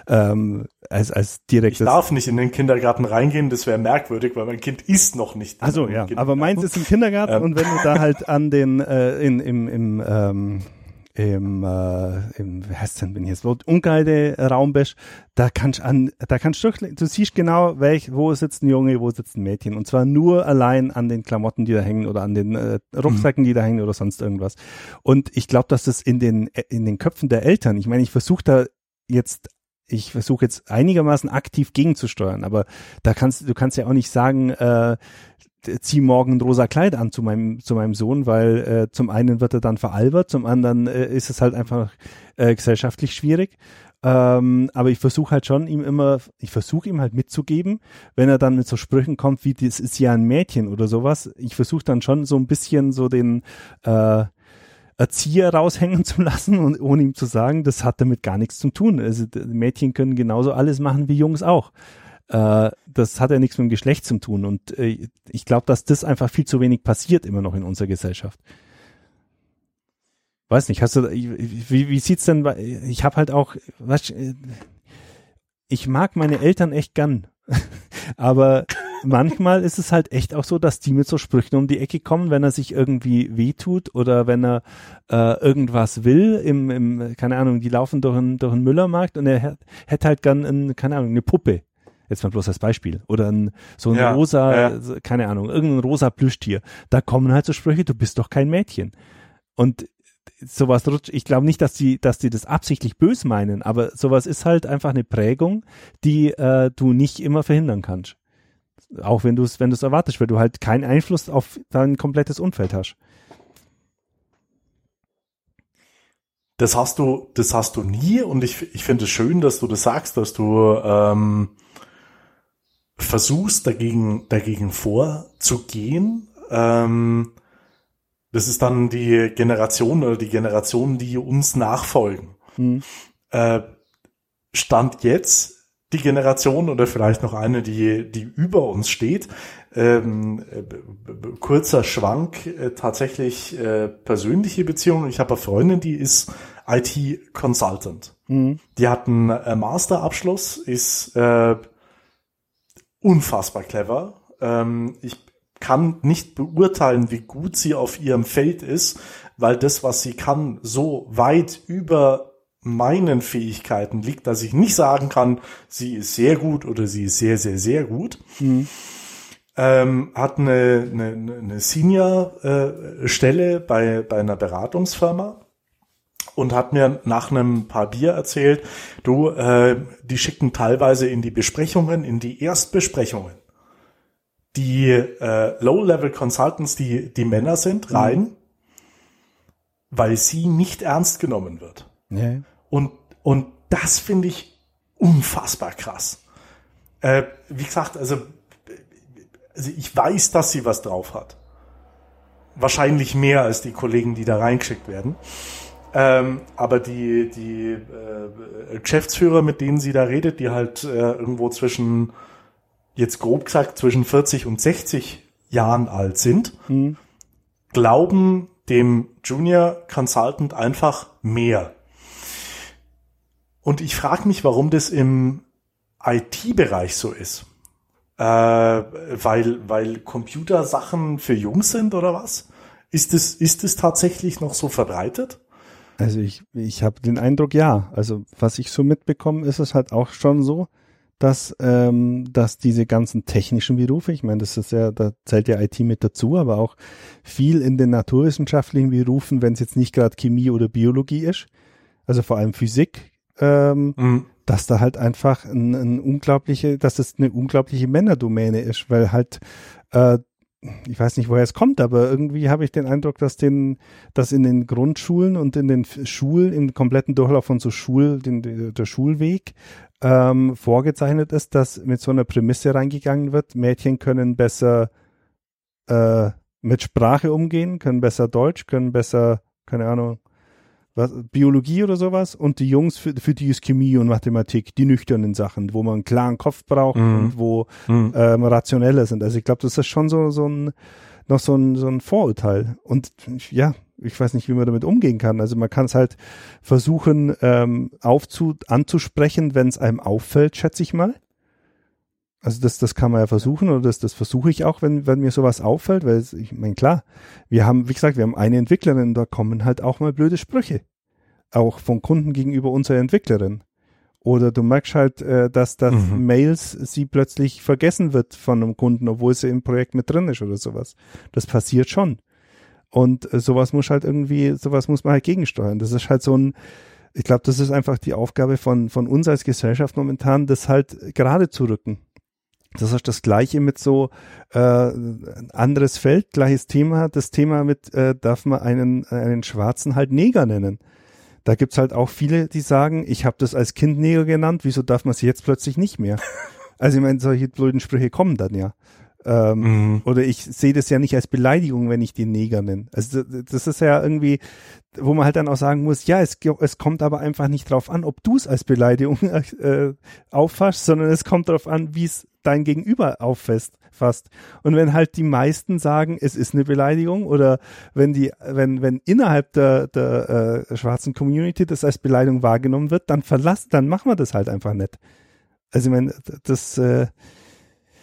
Ähm, als, als Ich direktes. darf nicht in den Kindergarten reingehen, das wäre merkwürdig, weil mein Kind ist noch nicht. Also ja, aber meins ist im Kindergarten Ähm. und wenn du da halt an den äh, in, im im ähm, im, äh, im wie heißt denn, wenn ich jetzt Wort Umkleide Raum bist, da kannst an da kannst du du siehst genau, welch wo sitzt ein Junge, wo sitzt ein Mädchen und zwar nur allein an den Klamotten, die da hängen oder an den äh, Rucksäcken, die da hängen oder sonst irgendwas. Und ich glaube, dass das in den in den Köpfen der Eltern, ich meine, ich versuche da jetzt ich versuche jetzt einigermaßen aktiv gegenzusteuern, aber da kannst du kannst ja auch nicht sagen, äh, zieh morgen ein rosa Kleid an zu meinem zu meinem Sohn, weil äh, zum einen wird er dann veralbert, zum anderen äh, ist es halt einfach äh, gesellschaftlich schwierig. Ähm, aber ich versuche halt schon ihm immer, ich versuche ihm halt mitzugeben, wenn er dann mit so Sprüchen kommt wie das ist ja ein Mädchen oder sowas. Ich versuche dann schon so ein bisschen so den äh, Erzieher raushängen zu lassen und ohne ihm zu sagen, das hat damit gar nichts zu tun. Also Mädchen können genauso alles machen wie Jungs auch. Äh, das hat ja nichts mit dem Geschlecht zu tun und äh, ich glaube, dass das einfach viel zu wenig passiert immer noch in unserer Gesellschaft. Weiß nicht, hast du, wie, wie sieht's denn, ich habe halt auch, was, ich mag meine Eltern echt gern, aber manchmal ist es halt echt auch so, dass die mit so Sprüchen um die Ecke kommen, wenn er sich irgendwie wehtut oder wenn er äh, irgendwas will, im, im, keine Ahnung, die laufen durch einen, durch einen Müllermarkt und er hätt- hätte halt gern, ein, keine Ahnung, eine Puppe. Jetzt mal bloß als Beispiel. Oder ein, so ein Ja, rosa, ja. keine Ahnung, irgendein rosa Plüschtier. Da kommen halt so Sprüche, du bist doch kein Mädchen. Und sowas rutscht, ich glaube nicht, dass die, dass die das absichtlich bös meinen, aber sowas ist halt einfach eine Prägung, die äh, du nicht immer verhindern kannst. Auch wenn du es, wenn du es erwartest, weil du halt keinen Einfluss auf dein komplettes Umfeld hast. Das hast du, das hast du nie und ich, ich finde es schön, dass du das sagst, dass du ähm, versuchst dagegen, dagegen vorzugehen. Ähm, das ist dann die Generation oder die Generationen, die uns nachfolgen. Hm. Äh, Stand jetzt die Generation oder vielleicht noch eine, die, die über uns steht. Ähm, äh, kurzer Schwank, äh, tatsächlich äh, persönliche Beziehungen. Ich habe eine Freundin, die ist IT-Consultant. Mhm. Die hat einen äh, Masterabschluss, ist äh, unfassbar clever. Ähm, ich kann nicht beurteilen, wie gut sie auf ihrem Feld ist, weil das, was sie kann, so weit über meinen Fähigkeiten liegt, dass ich nicht sagen kann, sie ist sehr gut oder sie ist sehr, sehr, sehr gut. Mhm. Ähm, hat eine, eine, eine Senior-Stelle bei, bei einer Beratungsfirma und hat mir nach einem paar Bier erzählt, du, äh, die schicken teilweise in die Besprechungen, in die Erstbesprechungen, die äh, Low-Level Consultants, die, die Männer sind, rein, weil sie nicht ernst genommen wird. Ja. Und, und das finde ich unfassbar krass. Äh, wie gesagt, also, also ich weiß, dass sie was drauf hat. Wahrscheinlich mehr als die Kollegen, die da reingeschickt werden. Ähm, aber die, die äh, Geschäftsführer, mit denen sie da redet, die halt äh, irgendwo zwischen, jetzt grob gesagt, zwischen 40 und 60 Jahren alt sind, mhm. glauben dem Junior Consultant einfach mehr. Und ich frage mich, warum das im IT-Bereich so ist. Äh, weil, weil Computersachen für Jungs sind oder was? Ist es, ist es tatsächlich noch so verbreitet? Also ich, ich habe den Eindruck, ja. Also was ich so mitbekomme, ist es halt auch schon so, dass, ähm, dass diese ganzen technischen Berufe, ich meine, das ist ja, da zählt ja IT mit dazu, aber auch viel in den naturwissenschaftlichen Berufen, wenn es jetzt nicht gerade Chemie oder Biologie ist, also vor allem Physik, ähm, mhm. dass da halt einfach ein, ein unglaubliche, dass das eine unglaubliche Männerdomäne ist, weil halt äh, ich weiß nicht, woher es kommt, aber irgendwie habe ich den Eindruck, dass den, dass in den Grundschulen und in den Schulen, im kompletten Durchlauf von so Schul, den, der Schulweg, ähm, vorgezeichnet ist, dass mit so einer Prämisse reingegangen wird, Mädchen können besser äh, mit Sprache umgehen, können besser Deutsch, können besser, keine Ahnung, was, Biologie oder sowas und die Jungs, für, für die ist Chemie und Mathematik, die nüchternen Sachen, wo man einen klaren Kopf braucht mhm. und wo mhm. ähm, rationeller sind. Also ich glaube, das ist schon so, so ein, noch so ein, so ein Vorurteil. Und ja, ich weiß nicht, wie man damit umgehen kann. Also man kann es halt versuchen ähm, aufzu anzusprechen, wenn es einem auffällt, schätze ich mal. Also das, das kann man ja versuchen oder das, das versuche ich auch, wenn, wenn mir sowas auffällt, weil es, ich meine, klar, wir haben, wie gesagt, wir haben eine Entwicklerin, da kommen halt auch mal blöde Sprüche. Auch von Kunden gegenüber unserer Entwicklerin. Oder du merkst halt, äh, dass das mhm. Mails sie plötzlich vergessen wird von einem Kunden, obwohl sie im Projekt mit drin ist oder sowas. Das passiert schon. Und äh, sowas muss halt irgendwie, sowas muss man halt gegensteuern. Das ist halt so ein, ich glaube, das ist einfach die Aufgabe von, von uns als Gesellschaft momentan, das halt gerade zu rücken. Das ist das Gleiche mit so äh, anderes Feld, gleiches Thema. Das Thema mit, äh, darf man einen, einen Schwarzen halt Neger nennen. Da gibt's halt auch viele, die sagen, ich habe das als Kind Neger genannt, wieso darf man sie jetzt plötzlich nicht mehr? Also ich meine, solche blöden Sprüche kommen dann ja. Ähm, mhm. Oder ich sehe das ja nicht als Beleidigung, wenn ich den Neger nenne. Also das ist ja irgendwie, wo man halt dann auch sagen muss, ja, es, es kommt aber einfach nicht drauf an, ob du es als Beleidigung äh, auffasst, sondern es kommt darauf an, wie es dein Gegenüber auffasst. Und wenn halt die meisten sagen, es ist eine Beleidigung oder wenn die, wenn, wenn innerhalb der, der äh, schwarzen Community das als Beleidigung wahrgenommen wird, dann verlass, dann machen wir das halt einfach nicht. Also ich meine, das, äh,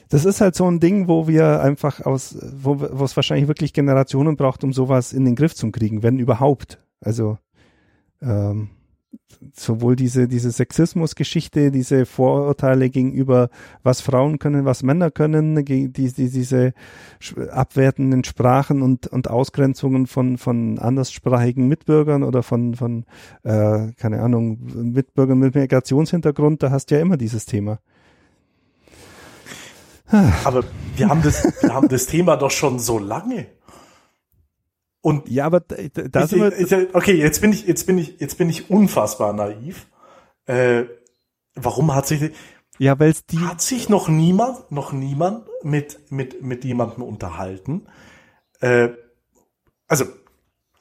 das ist halt so ein Ding, wo wir einfach aus, wo, wo es wahrscheinlich wirklich Generationen braucht, um sowas in den Griff zu kriegen, wenn überhaupt. Also ähm, sowohl diese, diese Sexismusgeschichte, diese Vorurteile gegenüber, was Frauen können, was Männer können, die, die, diese abwertenden Sprachen und, und Ausgrenzungen von, von anderssprachigen Mitbürgern oder von, von äh, keine Ahnung, Mitbürgern mit Migrationshintergrund, da hast du ja immer dieses Thema. Aber wir haben das, wir haben das Thema doch schon so lange. Und ja, aber das ist, ist, okay, jetzt bin ich, jetzt bin ich, jetzt bin ich unfassbar naiv. Äh, warum hat sich, ja, weil die hat sich noch niemand, noch niemand mit mit mit jemandem unterhalten. Äh, also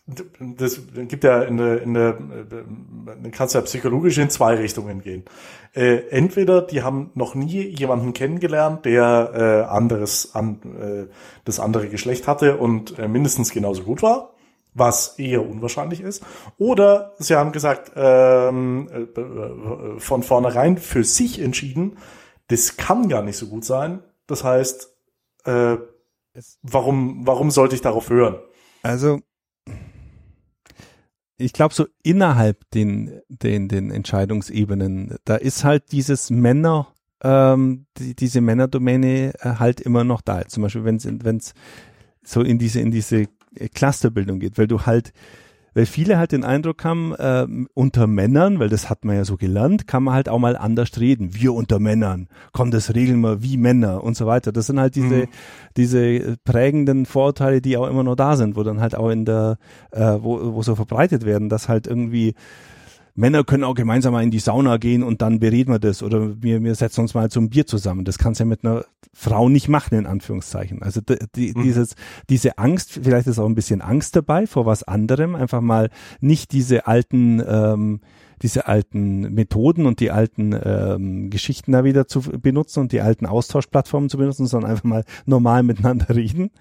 das gibt ja in der, in der, man kann es ja psychologisch in zwei Richtungen gehen. Äh, entweder die haben noch nie jemanden kennengelernt, der äh, anderes an äh, das andere Geschlecht hatte und äh, mindestens genauso gut war, was eher unwahrscheinlich ist, oder sie haben gesagt ähm, äh, äh von vornherein für sich entschieden, das kann gar nicht so gut sein. Das heißt, äh, warum warum sollte ich darauf hören? Also ich glaube, so innerhalb den, den, den Entscheidungsebenen, da ist halt dieses Männer, ähm, die, diese Männerdomäne äh, halt immer noch da. Zum Beispiel, wenn es so in diese, in diese Clusterbildung geht, weil du halt weil viele halt den Eindruck haben, äh, unter Männern, weil das hat man ja so gelernt, kann man halt auch mal anders reden. Wir unter Männern, komm, das regeln wir wie Männer und so weiter. Das sind halt diese, mhm. diese prägenden Vorurteile, die auch immer noch da sind, wo dann halt auch in der, äh, wo, wo so verbreitet werden, dass halt irgendwie Männer können auch gemeinsam mal in die Sauna gehen und dann bereden wir das oder wir, wir setzen uns mal zum Bier zusammen. Das kannst du ja mit einer Frau nicht machen, in Anführungszeichen. Also die, mhm. dieses, diese Angst, vielleicht ist auch ein bisschen Angst dabei vor was anderem, einfach mal nicht diese alten ähm, diese alten Methoden und die alten ähm, Geschichten da wieder zu benutzen und die alten Austauschplattformen zu benutzen, sondern einfach mal normal miteinander reden,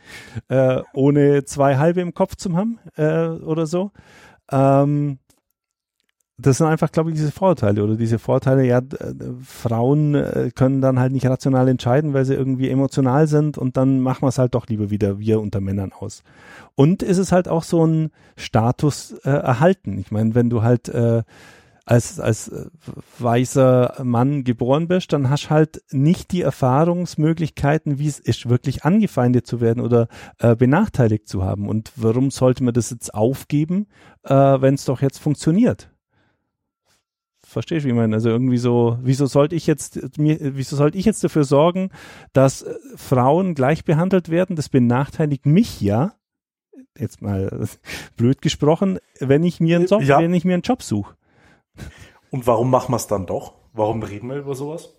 äh, ohne zwei halbe im Kopf zu haben äh, oder so. Ähm, das sind einfach, glaube ich, diese Vorteile oder diese Vorteile, ja, Frauen äh, können dann halt nicht rational entscheiden, weil sie irgendwie emotional sind und dann machen wir es halt doch lieber wieder wir unter Männern aus. Und ist es halt auch so ein Status äh, erhalten. Ich meine, wenn du halt äh, als, als äh, weißer Mann geboren bist, dann hast halt nicht die Erfahrungsmöglichkeiten, wie es ist, wirklich angefeindet zu werden oder äh, benachteiligt zu haben. Und warum sollte man das jetzt aufgeben, äh, wenn es doch jetzt funktioniert? Verstehst du, wie ich meine? Also irgendwie so, wieso sollte ich jetzt mir, wieso sollte ich jetzt dafür sorgen, dass äh, Frauen gleich behandelt werden? Das benachteiligt mich ja. Jetzt mal blöd gesprochen, wenn ich mir einen Job, ja. wenn ich mir einen Job suche. Und warum machen wir es dann doch? Warum reden wir über sowas?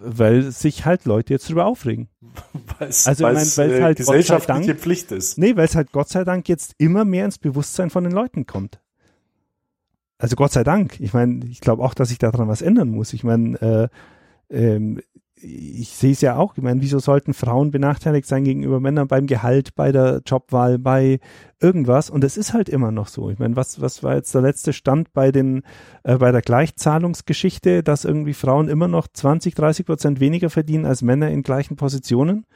Weil sich halt Leute jetzt drüber aufregen. weil's, also weil's, ich mein, äh, halt gesellschaftliche Dank, Pflicht ist. Nee, weil es halt Gott sei Dank jetzt immer mehr ins Bewusstsein von den Leuten kommt also Gott sei Dank. Ich meine, ich glaube auch, dass sich daran was ändern muss. Ich meine, äh, ähm, ich sehe es ja auch. Ich meine, wieso sollten Frauen benachteiligt sein gegenüber Männern beim Gehalt, bei der Jobwahl, bei irgendwas? Und es ist halt immer noch so. Ich meine, was was war jetzt der letzte Stand bei den äh, bei der Gleichzahlungsgeschichte, dass irgendwie Frauen immer noch 20, 30 Prozent weniger verdienen als Männer in gleichen Positionen?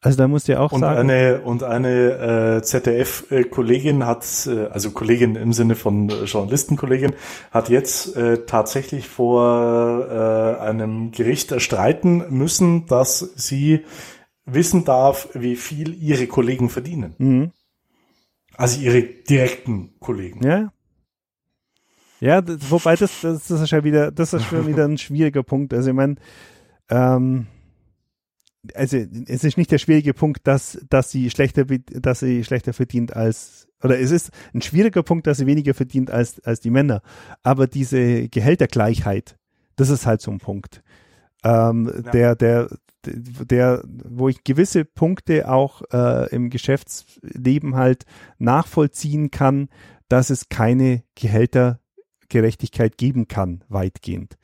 Also da musst du ja auch und sagen. Eine, und eine äh, ZDF-Kollegin hat, äh, also Kollegin im Sinne von äh, Journalistenkollegin, hat jetzt äh, tatsächlich vor äh, einem Gericht erstreiten müssen, dass sie wissen darf, wie viel ihre Kollegen verdienen. Mhm. Also ihre direkten Kollegen. Ja. Ja, das, wobei das, das, das ist ja wieder, das ist schon wieder ein schwieriger Punkt. Also ich meine, ähm, also es ist nicht der schwierige Punkt, dass, dass sie schlechter, dass sie schlechter verdient als, oder es ist ein schwieriger Punkt, dass sie weniger verdient als, als die Männer. Aber diese Gehältergleichheit, das ist halt so ein Punkt. Ähm, ja. der, der, der, wo ich gewisse Punkte auch äh, im Geschäftsleben halt nachvollziehen kann, dass es keine Gehältergerechtigkeit geben kann, weitgehend.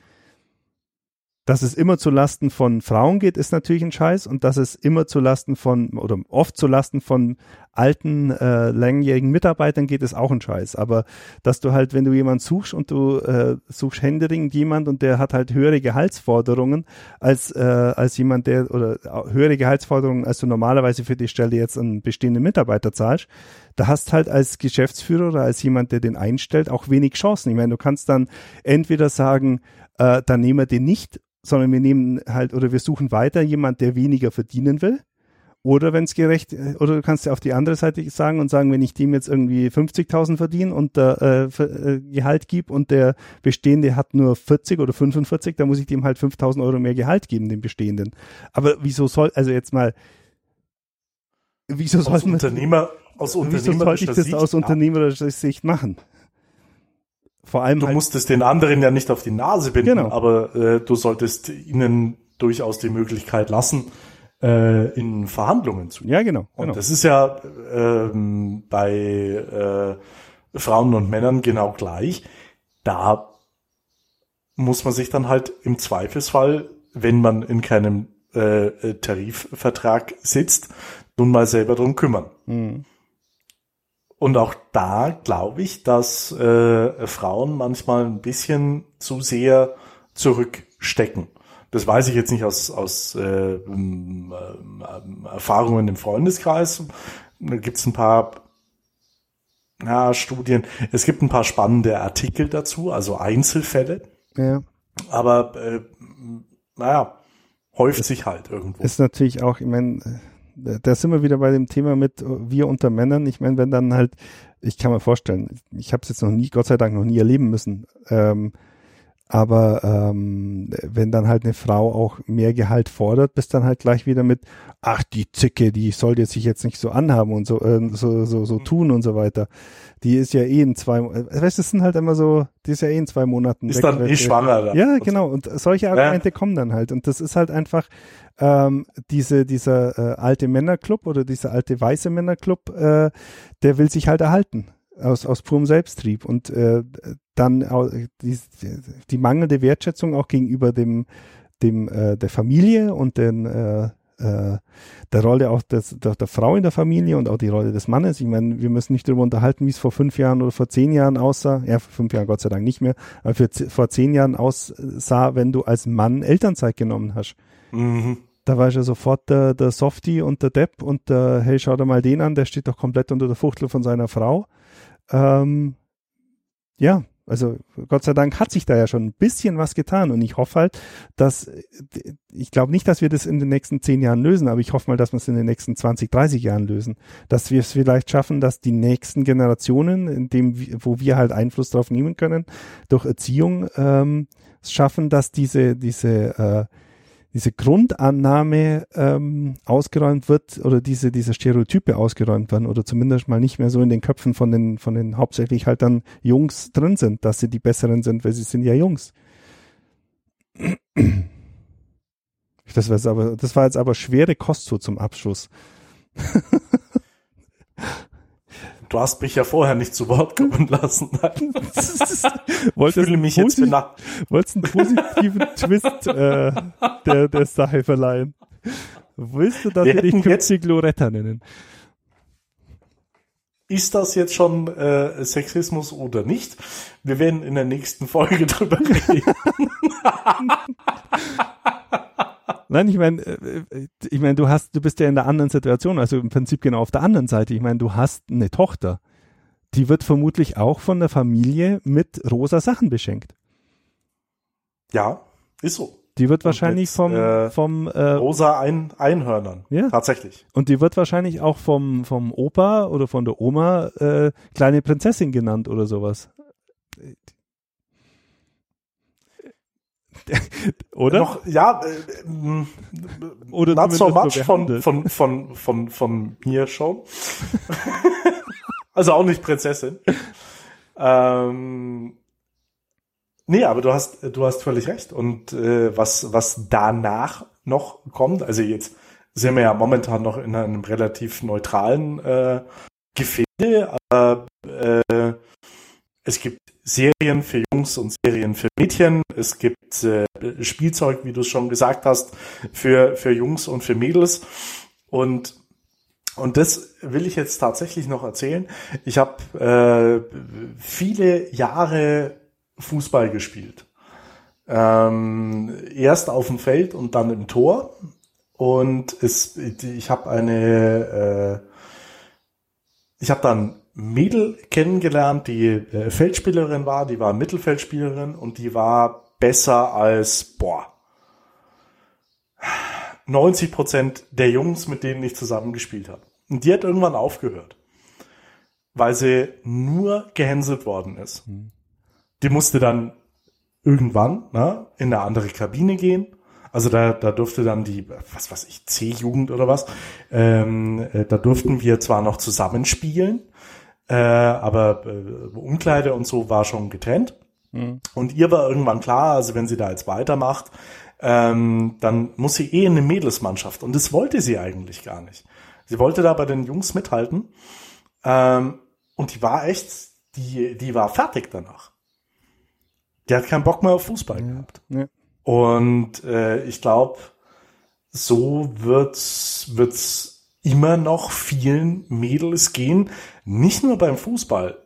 Dass es immer zu Lasten von Frauen geht, ist natürlich ein Scheiß und dass es immer zu Lasten von oder oft zu Lasten von alten, äh, langjährigen Mitarbeitern geht, ist auch ein Scheiß. Aber dass du halt, wenn du jemanden suchst und du äh, suchst händeringend jemand und der hat halt höhere Gehaltsforderungen als, äh, als jemand, der oder höhere Gehaltsforderungen, als du normalerweise für die Stelle jetzt einen bestehenden Mitarbeiter zahlst, da hast halt als Geschäftsführer oder als jemand, der den einstellt, auch wenig Chancen. Ich meine, du kannst dann entweder sagen, äh, dann nehmen wir den nicht sondern wir nehmen halt oder wir suchen weiter jemand, der weniger verdienen will. Oder wenn es gerecht, oder du kannst ja auf die andere Seite sagen und sagen, wenn ich dem jetzt irgendwie 50.000 verdiene und der äh, äh, Gehalt gebe und der Bestehende hat nur 40 oder 45, dann muss ich dem halt 5.000 Euro mehr Gehalt geben, dem Bestehenden. Aber wieso soll, also jetzt mal, wieso soll man, Unternehmer, aus Unternehmerischer wieso soll ich das Sicht, aus unternehmerischer Sicht machen? Vor allem du halt musstest den anderen ja nicht auf die Nase binden, genau. aber äh, du solltest ihnen durchaus die Möglichkeit lassen, äh, in Verhandlungen zu gehen. Ja, genau. Und genau. das ist ja ähm, bei äh, Frauen und Männern genau gleich. Da muss man sich dann halt im Zweifelsfall, wenn man in keinem äh, Tarifvertrag sitzt, nun mal selber drum kümmern. Mhm. Und auch da glaube ich, dass äh, Frauen manchmal ein bisschen zu sehr zurückstecken. Das weiß ich jetzt nicht aus, aus äh, ähm, äh, Erfahrungen im Freundeskreis. Da gibt es ein paar ja, Studien. Es gibt ein paar spannende Artikel dazu, also Einzelfälle. Ja. Aber äh, naja, häuft sich halt irgendwo. Ist natürlich auch, ich meine, da sind wir wieder bei dem Thema mit wir unter Männern. Ich meine, wenn dann halt, ich kann mir vorstellen, ich habe es jetzt noch nie, Gott sei Dank noch nie erleben müssen, ähm, Aber ähm, wenn dann halt eine Frau auch mehr Gehalt fordert, bist dann halt gleich wieder mit, ach die Zicke, die sollte sich jetzt nicht so anhaben und so äh, so so, so tun und so weiter. Die ist ja eh in zwei, äh, weißt du, sind halt immer so, die ist ja eh in zwei Monaten. Ist dann eh schwanger. Dann. Ja, genau. Und solche Argumente ja. kommen dann halt. Und das ist halt einfach ähm, diese dieser äh, alte Männerclub oder dieser alte weiße Männerclub, äh, der will sich halt erhalten aus, aus purem Selbsttrieb und äh, dann die, die mangelnde Wertschätzung auch gegenüber dem, dem äh, der Familie und den äh, äh, der Rolle auch des, der, der Frau in der Familie und auch die Rolle des Mannes. Ich meine, wir müssen nicht darüber unterhalten, wie es vor fünf Jahren oder vor zehn Jahren aussah. Ja, vor fünf Jahren Gott sei Dank nicht mehr, aber für, vor zehn Jahren aussah, wenn du als Mann Elternzeit genommen hast. Mhm. Da war ich ja sofort der, der Softie und der Depp und der, hey, schau dir mal den an, der steht doch komplett unter der Fuchtel von seiner Frau. Ähm, ja, also Gott sei Dank hat sich da ja schon ein bisschen was getan und ich hoffe halt, dass ich glaube nicht, dass wir das in den nächsten zehn Jahren lösen, aber ich hoffe mal, dass wir es in den nächsten 20, 30 Jahren lösen, dass wir es vielleicht schaffen, dass die nächsten Generationen, in dem wo wir halt Einfluss drauf nehmen können durch Erziehung, ähm, schaffen, dass diese diese äh, diese Grundannahme ähm, ausgeräumt wird oder diese, diese Stereotype ausgeräumt werden oder zumindest mal nicht mehr so in den Köpfen von den, von den hauptsächlich halt dann Jungs drin sind, dass sie die Besseren sind, weil sie sind ja Jungs. Das, war jetzt aber, das war jetzt aber schwere Kost so zum Abschluss. Du hast mich ja vorher nicht zu Wort kommen lassen. Wolltest ich fühle mich jetzt benannt. Wolltest einen positiven Twist äh, der, der Sache verleihen? Willst du, dass wir, wir dich künftig Loretta nennen? Ist das jetzt schon äh, Sexismus oder nicht? Wir werden in der nächsten Folge drüber reden. Nein, ich meine, äh, äh, ich meine, du hast, du bist ja in der anderen Situation, also im Prinzip genau auf der anderen Seite. Ich meine, du hast eine Tochter, die wird vermutlich auch von der Familie mit rosa Sachen beschenkt. Ja, ist so. Die wird wahrscheinlich mit, vom, äh, vom äh, rosa Ein Einhörnern. Ja. Tatsächlich. Und die wird wahrscheinlich auch vom, vom Opa oder von der Oma äh, kleine Prinzessin genannt oder sowas. Oder? Noch, ja, äh, Oder not so much von, von, von, von, von mir schon. also auch nicht Prinzessin. ähm, nee, aber du hast, du hast völlig recht. Und äh, was, was danach noch kommt, also jetzt sind wir ja momentan noch in einem relativ neutralen äh, Gefilde, aber äh, es gibt Serien für Jungs und Serien für Mädchen. Es gibt äh, Spielzeug, wie du es schon gesagt hast, für, für Jungs und für Mädels. Und, und das will ich jetzt tatsächlich noch erzählen. Ich habe äh, viele Jahre Fußball gespielt. Ähm, erst auf dem Feld und dann im Tor. Und es, ich habe eine, äh, ich habe dann Mädel kennengelernt, die äh, Feldspielerin war, die war Mittelfeldspielerin und die war besser als, boah, 90 Prozent der Jungs, mit denen ich zusammengespielt habe. Und die hat irgendwann aufgehört, weil sie nur gehänselt worden ist. Mhm. Die musste dann irgendwann ne, in eine andere Kabine gehen. Also da, da durfte dann die, was weiß ich, C-Jugend oder was, ähm, äh, da durften wir zwar noch zusammenspielen, äh, aber äh, Umkleide und so war schon getrennt. Mhm. Und ihr war irgendwann klar, also wenn sie da jetzt weitermacht, ähm, dann muss sie eh in eine Mädelsmannschaft. Und das wollte sie eigentlich gar nicht. Sie wollte da bei den Jungs mithalten. Ähm, und die war echt, die, die war fertig danach. Die hat keinen Bock mehr auf Fußball ja. gehabt. Ja. Und äh, ich glaube, so wird's, wird's immer noch vielen Mädels gehen, nicht nur beim Fußball,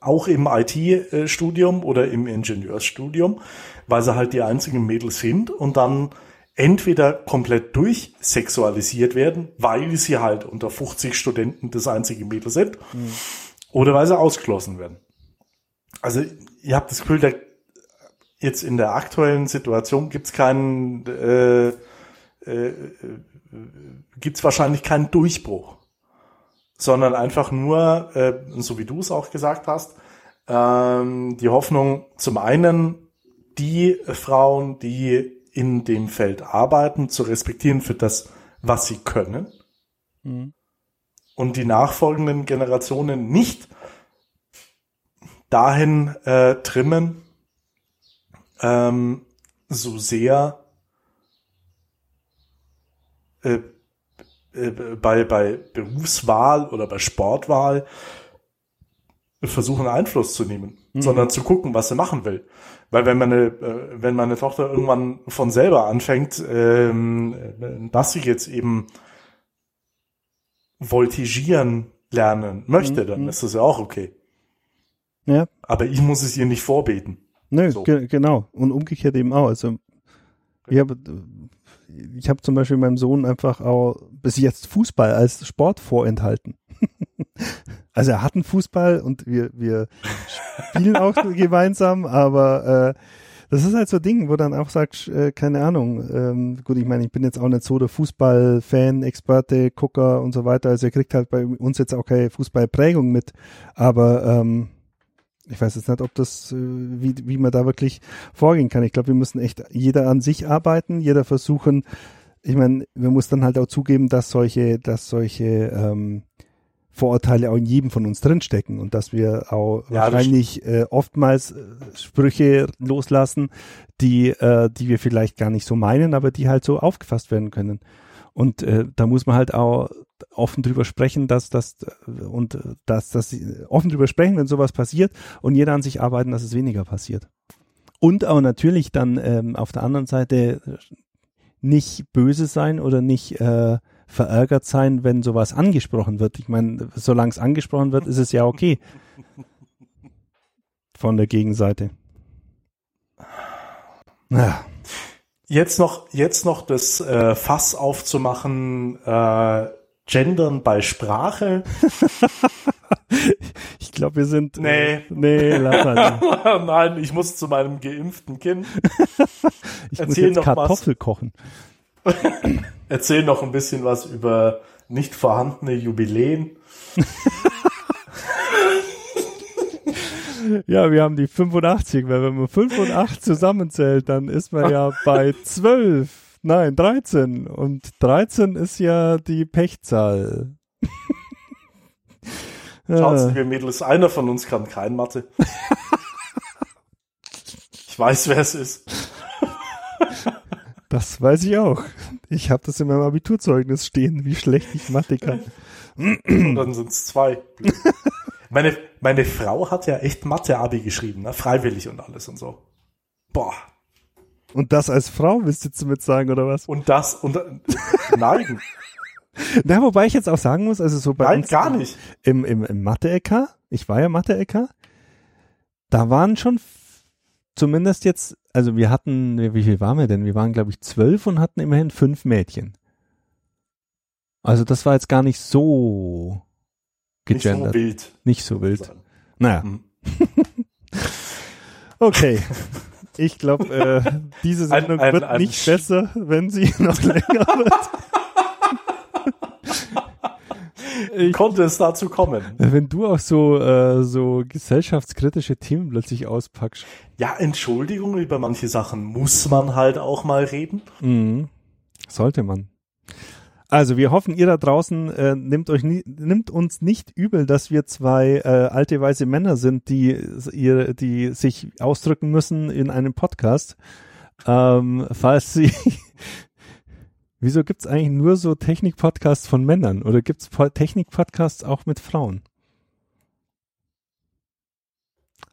auch im IT-Studium oder im Ingenieursstudium, weil sie halt die einzigen Mädels sind und dann entweder komplett durchsexualisiert werden, weil sie halt unter 50 Studenten das einzige Mädel sind, mhm. oder weil sie ausgeschlossen werden. Also ihr habt das Gefühl, der, jetzt in der aktuellen Situation gibt es keinen äh, äh, gibt es wahrscheinlich keinen Durchbruch, sondern einfach nur, äh, so wie du es auch gesagt hast, ähm, die Hoffnung, zum einen die Frauen, die in dem Feld arbeiten, zu respektieren für das, was sie können. Mhm. Und die nachfolgenden Generationen nicht dahin äh, trimmen, ähm, so sehr äh, äh, bei, bei Berufswahl oder bei Sportwahl versuchen Einfluss zu nehmen, mhm. sondern zu gucken, was sie machen will. Weil wenn meine, äh, wenn meine Tochter irgendwann von selber anfängt, ähm, dass sie jetzt eben voltigieren lernen möchte, dann mhm. ist das ja auch okay. Ja. Aber ich muss es ihr nicht vorbeten. Nö, so. ge genau. Und umgekehrt eben auch. Also ich habe ich hab zum Beispiel meinem Sohn einfach auch bis jetzt Fußball als Sport vorenthalten. also er hat einen Fußball und wir, wir spielen auch gemeinsam, aber äh, das ist halt so ein Ding, wo dann auch sagst, äh, keine Ahnung, ähm, gut, ich meine, ich bin jetzt auch nicht so der Fußball-Fan, Experte, Gucker und so weiter, also er kriegt halt bei uns jetzt auch keine Fußballprägung mit, aber ähm, ich weiß jetzt nicht, ob das, äh, wie, wie man da wirklich vorgehen kann. Ich glaube, wir müssen echt jeder an sich arbeiten, jeder versuchen, ich meine, wir muss dann halt auch zugeben, dass solche, dass solche ähm, Vorurteile auch in jedem von uns drinstecken und dass wir auch ja, wahrscheinlich äh, oftmals äh, Sprüche loslassen, die, äh, die wir vielleicht gar nicht so meinen, aber die halt so aufgefasst werden können. Und äh, da muss man halt auch offen drüber sprechen, dass das und dass das offen drüber sprechen, wenn sowas passiert und jeder an sich arbeiten, dass es weniger passiert. Und auch natürlich dann ähm, auf der anderen Seite nicht böse sein oder nicht äh, verärgert sein, wenn sowas angesprochen wird. Ich meine, solange es angesprochen wird, ist es ja okay. Von der Gegenseite. Ja. Jetzt noch, jetzt noch das äh, Fass aufzumachen, äh, Gendern bei Sprache. ich glaube, wir sind. Nee. Äh, nee, lass mal. Nein, ich muss zu meinem geimpften Kind. ich Erzähl muss jetzt noch Kartoffel was. kochen. Erzähl noch ein bisschen was über nicht vorhandene Jubiläen. ja, wir haben die 85, weil wenn man 5 und 8 zusammenzählt, dann ist man ja bei 12. Nein, 13. Und 13 ist ja die Pechzahl. Schaut, wir Mädels, einer von uns kann kein Mathe. ich weiß, wer es ist. Das weiß ich auch. Ich habe das in meinem Abiturzeugnis stehen, wie schlecht ich Mathe kann. Und dann sind es zwei. Meine, meine Frau hat ja echt Mathe-Abi geschrieben, ne? freiwillig und alles und so. Boah. Und das als Frau, willst du jetzt damit sagen, oder was? Und das, und, nein. Na, wobei ich jetzt auch sagen muss, also so bei Nein, gar nicht. Im, im, im Mathe-Ecker, ich war ja Mathe-Ecker, da waren schon zumindest jetzt, also wir hatten, wie viel waren wir denn? Wir waren, glaube ich, zwölf und hatten immerhin fünf Mädchen. Also das war jetzt gar nicht so gegendert. Nicht so wild. Nicht so wild. Naja. Hm. okay. Ich glaube, äh, diese Sendung ein, ein, wird ein nicht besser, wenn sie noch länger wird. ich, konnte es dazu kommen. Wenn du auch so, äh, so gesellschaftskritische Themen plötzlich auspackst. Ja, Entschuldigung, über manche Sachen muss man halt auch mal reden. Mhm. Sollte man. Also wir hoffen, ihr da draußen äh, nimmt euch nie, nimmt uns nicht übel, dass wir zwei äh, alte weiße Männer sind, die ihr, die sich ausdrücken müssen in einem Podcast. Ähm, falls sie Wieso gibt's eigentlich nur so Technik-Podcasts von Männern oder gibt's Technik-Podcasts auch mit Frauen?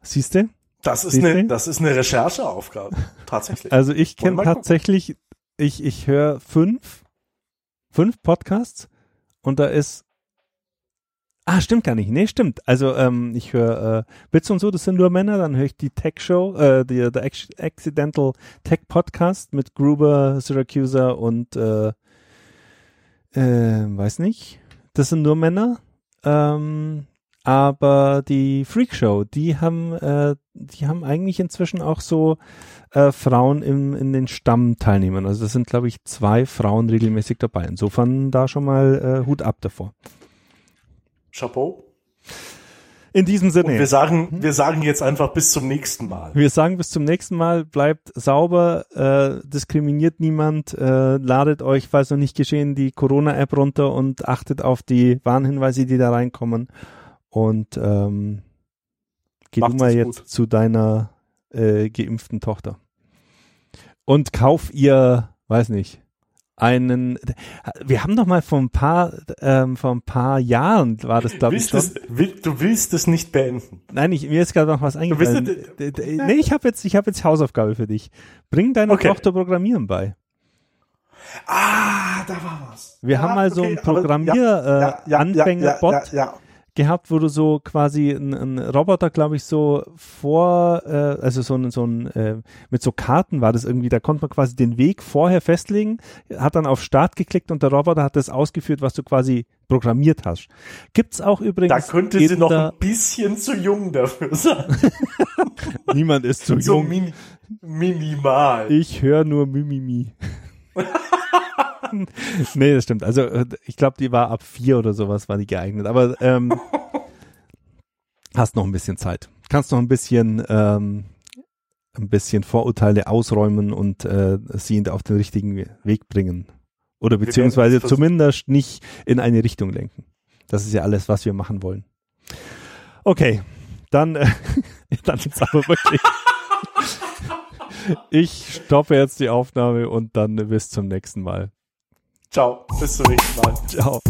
Siehst du? Das ist eine, das ist eine Rechercheaufgabe, tatsächlich. Also ich kenne tatsächlich, ich, ich höre fünf, fünf Podcasts und da ist Ah, stimmt gar nicht. Nee, stimmt. Also ähm, ich höre äh, Bits und so, das sind nur Männer. Dann höre ich die Tech Show, äh, die, der Accidental Tech Podcast mit Gruber, Syracusa und äh, äh, weiß nicht. Das sind nur Männer. Ähm, aber die Freak Show, die haben, äh, die haben eigentlich inzwischen auch so äh, Frauen im, in den Stammteilnehmern. Also das sind, glaube ich, zwei Frauen regelmäßig dabei. Insofern da schon mal äh, Hut ab davor. Chapeau. In diesem Sinne. Und wir sagen, wir sagen jetzt einfach bis zum nächsten Mal. Wir sagen bis zum nächsten Mal, bleibt sauber, äh, diskriminiert niemand, äh, ladet euch, falls noch nicht geschehen, die Corona-App runter und achtet auf die Warnhinweise, die da reinkommen. Und ähm, geh Macht du mal jetzt gut. zu deiner äh, geimpften Tochter. Und kauf ihr, weiß nicht, einen. Wir haben doch mal vor ein paar, ähm, vor ein paar Jahren war das, glaube ich, schon. es, will, du willst es nicht beenden. Nein, ich, mir ist gerade noch was eingefallen. nee, ich habe jetzt, ich habe jetzt Hausaufgabe für dich. Bring deiner Okay. Tochter Programmieren bei. Ah, da war was. Wir Ja, haben mal so okay, einen aber- Programmier, ja, äh, ja, ja, ja, ja, ja. Gehabt, wo du so quasi einen Roboter, glaube ich, so vor, äh, also so ein, so ein, äh, mit so Karten war das irgendwie, da konnte man quasi den Weg vorher festlegen, hat dann auf Start geklickt und der Roboter hat das ausgeführt, was du quasi programmiert hast. Gibt's auch übrigens. Da könnte sie noch ein bisschen zu jung dafür sein. Niemand ist zu So jung. mini, minimal. Ich höre nur Mimimi. nee, das stimmt. Also äh, ich glaube, die war ab vier oder sowas, war die geeignet. Aber ähm, hast noch ein bisschen Zeit. Kannst noch ein bisschen ähm, ein bisschen Vorurteile ausräumen und äh, sie auf den richtigen We- Weg bringen. Oder beziehungsweise zumindest nicht in eine Richtung lenken. Das ist ja alles, was wir machen wollen. Okay, dann, äh, dann ist aber wirklich. Ich stoppe jetzt die Aufnahme und dann bis zum nächsten Mal. Ciao, bis zum nächsten Mal. Ciao.